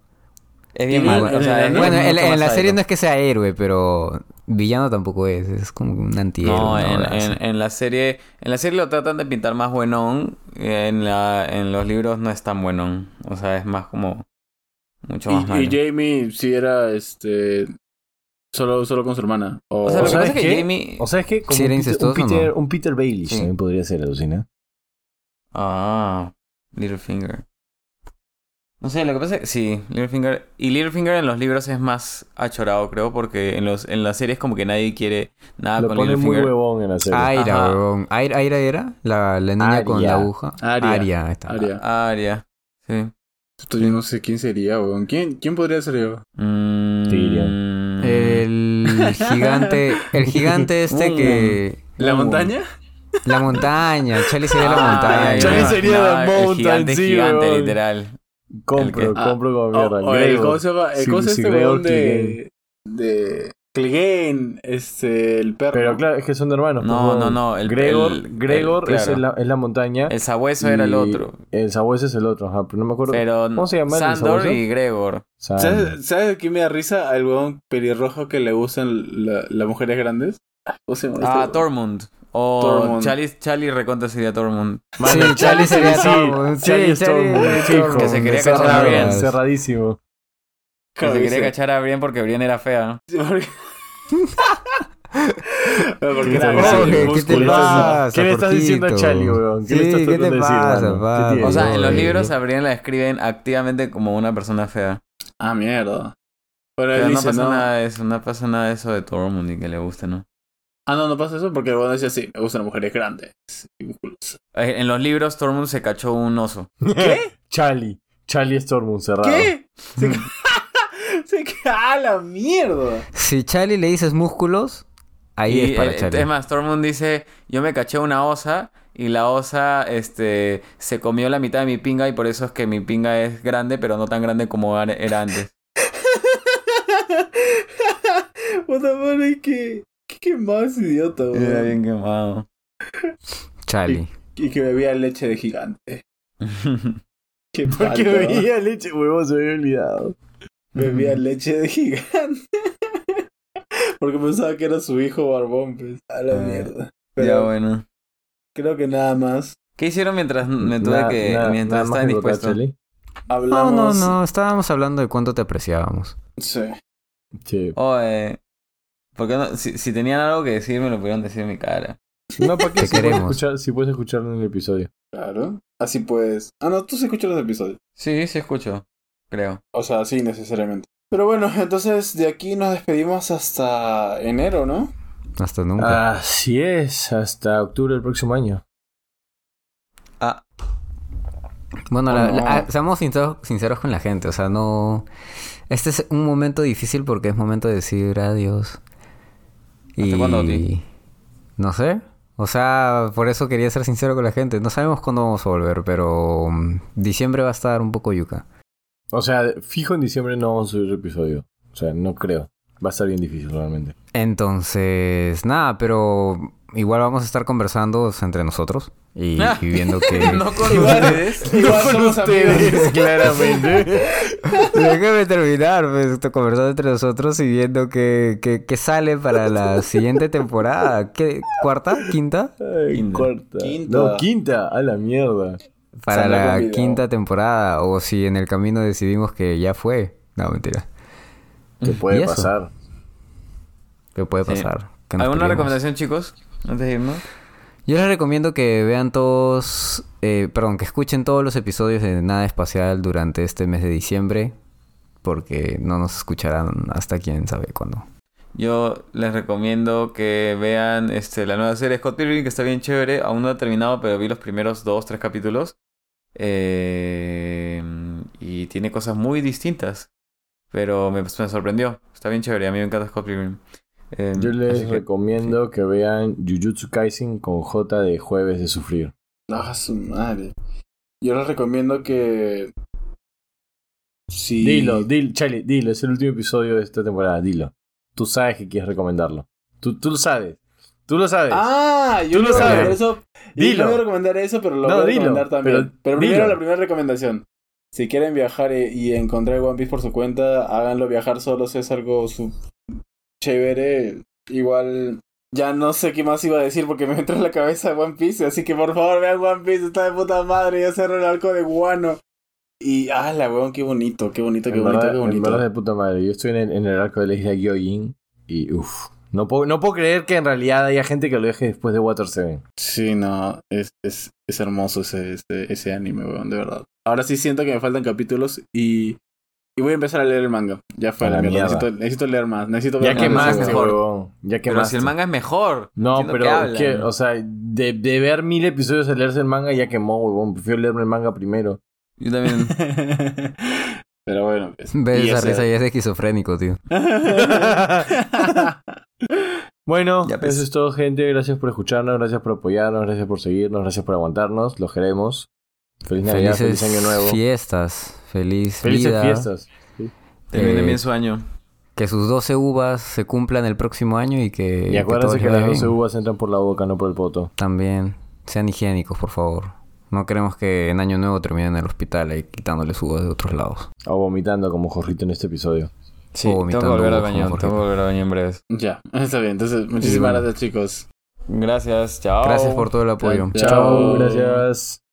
Es bien malo, o sea, Bueno, en, la serie no es que sea héroe, pero villano tampoco es. Es como un antihéroe. No, en, la serie, en la serie lo tratan de pintar más buenón, en la, en los libros no es tan buenón, o sea, es más como mucho más Y, malo. y Jamie sí era, este, solo, solo con su hermana. O, O sea, lo que ¿sabes pasa es que? Jamie... O sea, es que como ¿Sí era un, Peter, un, o Peter, no? un Peter Baelish Sí. también podría ser, alucina. Ah, Littlefinger. No sé, lo que pasa es que sí, Littlefinger. Y Littlefinger en los libros es más achorado, creo, porque en los en las series como que nadie quiere nada Lo con pone muy Littlefinger. huevón en la serie. Aira, weón. Aira, Aira era la, la niña con la aguja. Arya, ahí está. Arya. Aria. Sí. Yo no sé quién sería, weón. ¿Quién, ¿Quién podría ser yo? Mm, Tyrion. El gigante, el gigante este Uh. que... ¿La Uh. montaña? La montaña, Charlie sería la Ah, montaña. Charlie sería imaginaba The el Mountain, gigante, sí, gigante, weón. literal. Compro, El que- compro como O, mierda. el. ¿cómo se llama? El Sí, cosa sí, este weón de, de Clegane, este, el perro. Pero claro, es que son hermanos. No, pues, no, weón. no, el- Gregor, el- Gregor el- es, claro. es la montaña. El sabueso era el otro. El sabueso es el otro, ajá, pero no me acuerdo. Pero ¿Cómo se llama el Sandor y Gregor. ¿Sabes, ¿Sabes de quién me da risa? Al weón pelirrojo que le gustan la- las mujeres grandes. ¿Cómo se llama este Ah? Tormund. O Tormund. Charlie, Charlie recontra sería Tormund. Sí, Charlie sería Tormund. Sí, Charlie es Charlie Tormund, es fijo. Tormund. Que se quería cachar a Brienne. Cerradísimo. Que se quería cachar a Brienne porque Brienne era fea. Sí, porque- ¿Qué era te grande, Jorge, ¿qué te musculoso. pasa? ¿Qué le estás diciendo a? Charlie, weón? ¿Qué Sí, le estás ¿qué. O sea, en los libros a Brienne la escriben activamente como una persona fea. Ah, mierda. Pero él no dice, pasa no. nada de eso, no pasa nada de eso de Tormund y que le guste, ¿no? Ah, no, no pasa eso porque el weón decía así, me gustan las mujeres grandes y musculosas. Eh, En los libros Tormund se cachó un oso. Charlie. Charlie es Tormund cerrado. ¿Qué? Se, se ca- ¡Ah, la mierda! Si Charlie le dices músculos, ahí Y, es para eh, Charlie. es más, Tormund dice, yo me caché una osa y la osa este, se comió la mitad de mi pinga y por eso es que mi pinga es grande, pero no tan grande como era era antes. Puta madre, que. ¿Qué, qué más idiota, Era weón? bien quemado. Charlie. Y que bebía leche de gigante. Qué Porque veía leche, huevón, se me había olvidado. Bebía leche de gigante. Porque pensaba que era su hijo barbón, pues. A la Ah, mierda. Ya bueno. creo que nada más. ¿Qué hicieron mientras me tuve que. mientras nada más estaba que contar, indispuesto? Charlie. No, Hablamos. no, no. Estábamos hablando de cuánto te apreciábamos. Sí. Sí. Oye. ¿Por qué no? Si, si tenían algo que decir, me lo pudieron decir en mi cara. No, ¿para qué? Te Si puedes, queremos. escuchar, si puedes escucharlo en el episodio. Claro. Así pues. Ah, no, tú sí escuchas los episodios. Sí, sí escucho. Creo. O sea, sí, necesariamente. Pero bueno, entonces de aquí nos despedimos hasta enero, ¿no? Hasta nunca. Así es, hasta octubre del próximo año. Ah, Bueno, Oh, la- no. la- ah, seamos sinceros, sinceros con la gente. O sea, no. Este es un momento difícil porque es momento de decir adiós. ¿Hasta cuándo, Oti? No sé. O sea, por eso quería ser sincero con la gente. No sabemos cuándo vamos a volver, pero mm, diciembre va a estar un poco yuca. O sea, fijo en diciembre no vamos a subir episodio. O sea, no creo. Va a estar bien difícil realmente. Entonces, nada, pero igual vamos a estar conversando entre nosotros y, y viendo que... no con ustedes. Igual somos amigos. claramente. Déjame terminar, pues, conversando entre nosotros y viendo que, que, que sale para la siguiente temporada. ¿Qué? ¿Cuarta? ¿Quinta? Ay, Quinta. cuarta. Quinta. No, quinta. A la mierda. Para la quinta temporada. O si en el camino decidimos que ya fue. No, mentira. ¿Qué ¿Y puede pasar? ¿Qué puede pasar? ¿Alguna peleemos. recomendación, chicos? Antes de irnos. Yo les recomiendo que vean todos, eh, perdón, que escuchen todos los episodios de Nada Espacial durante este mes de diciembre, porque no nos escucharán hasta quién sabe cuándo. Yo les recomiendo que vean este, la nueva serie Scott Pilgrim, que está bien chévere. Aún no he terminado, pero vi los primeros dos, tres capítulos. Eh, y tiene cosas muy distintas. Pero me, me sorprendió. Está bien chévere. A mí me encanta Scott Pilgrim. Eh, Yo les que- recomiendo que vean Jujutsu Kaisen con J de Jueves de Sufrir. Ah, su madre. Yo les recomiendo que. Sí. Dilo, dilo, Charlie, dilo. Es el último episodio de esta temporada. Dilo. Tú sabes que quieres recomendarlo. Tú, tú lo sabes. Tú lo sabes. Ah, yo Tú no lo sabes. eso. Dilo. Yo no voy a recomendar eso, pero lo No, voy a dilo, recomendar también. pero Pero, primero dilo. la primera recomendación. Si quieren viajar y, y encontrar One Piece por su cuenta, háganlo viajar solos, es algo su chévere. Igual ya no sé qué más iba a decir porque me entró en la cabeza One Piece, así que por favor vean One Piece, está de puta madre, ya cerró el arco de Guano. Y ah, la weón, qué bonito, qué bonito, qué en bonito, verdad, qué en bonito. verdad de puta madre. Yo estoy en el, en el arco de la isla Gyojin y uff. No puedo, no puedo creer que en realidad haya gente que lo deje después de Water 7. Sí, no, es, es, es hermoso ese, ese, ese anime, weón, de verdad. Ahora sí siento que me faltan capítulos y, y voy a empezar a leer el manga. Ya fue A la mierda. Necesito, necesito leer más, necesito Ya ver que más de mejor. huevón. Ya que Pero más. si el manga es mejor. No, pero que que, o sea, de, de ver mil episodios a leerse el manga ya quemó, huevón. Prefiero leerme el manga primero. Yo también. Pero bueno, pues, Ves y esa risa y es esquizofrénico, tío. Bueno, Ya, pues. eso es todo, gente. Gracias por escucharnos, gracias por apoyarnos, gracias por seguirnos, gracias por aguantarnos. Los queremos. Feliz Navidad, Felices feliz Año Nuevo. fiestas, feliz Felices vida. fiestas. Terminen Eh, bien su año. Que sus 12 uvas se cumplan el próximo año y que, Y acuérdense que las vaya 12 bien. uvas entran por la boca, no por el poto. También sean higiénicos, por favor. No queremos que en Año Nuevo terminen en el hospital ahí quitándoles uvas de otros lados. O vomitando como Jorrito en este episodio. Sí, tengo que volver al baño. Tengo que volver al baño en breves. Ya, está bien. Entonces, muchísimas bueno. gracias, chicos. Gracias. Chao. Gracias por todo el apoyo. Chao. Chao, gracias.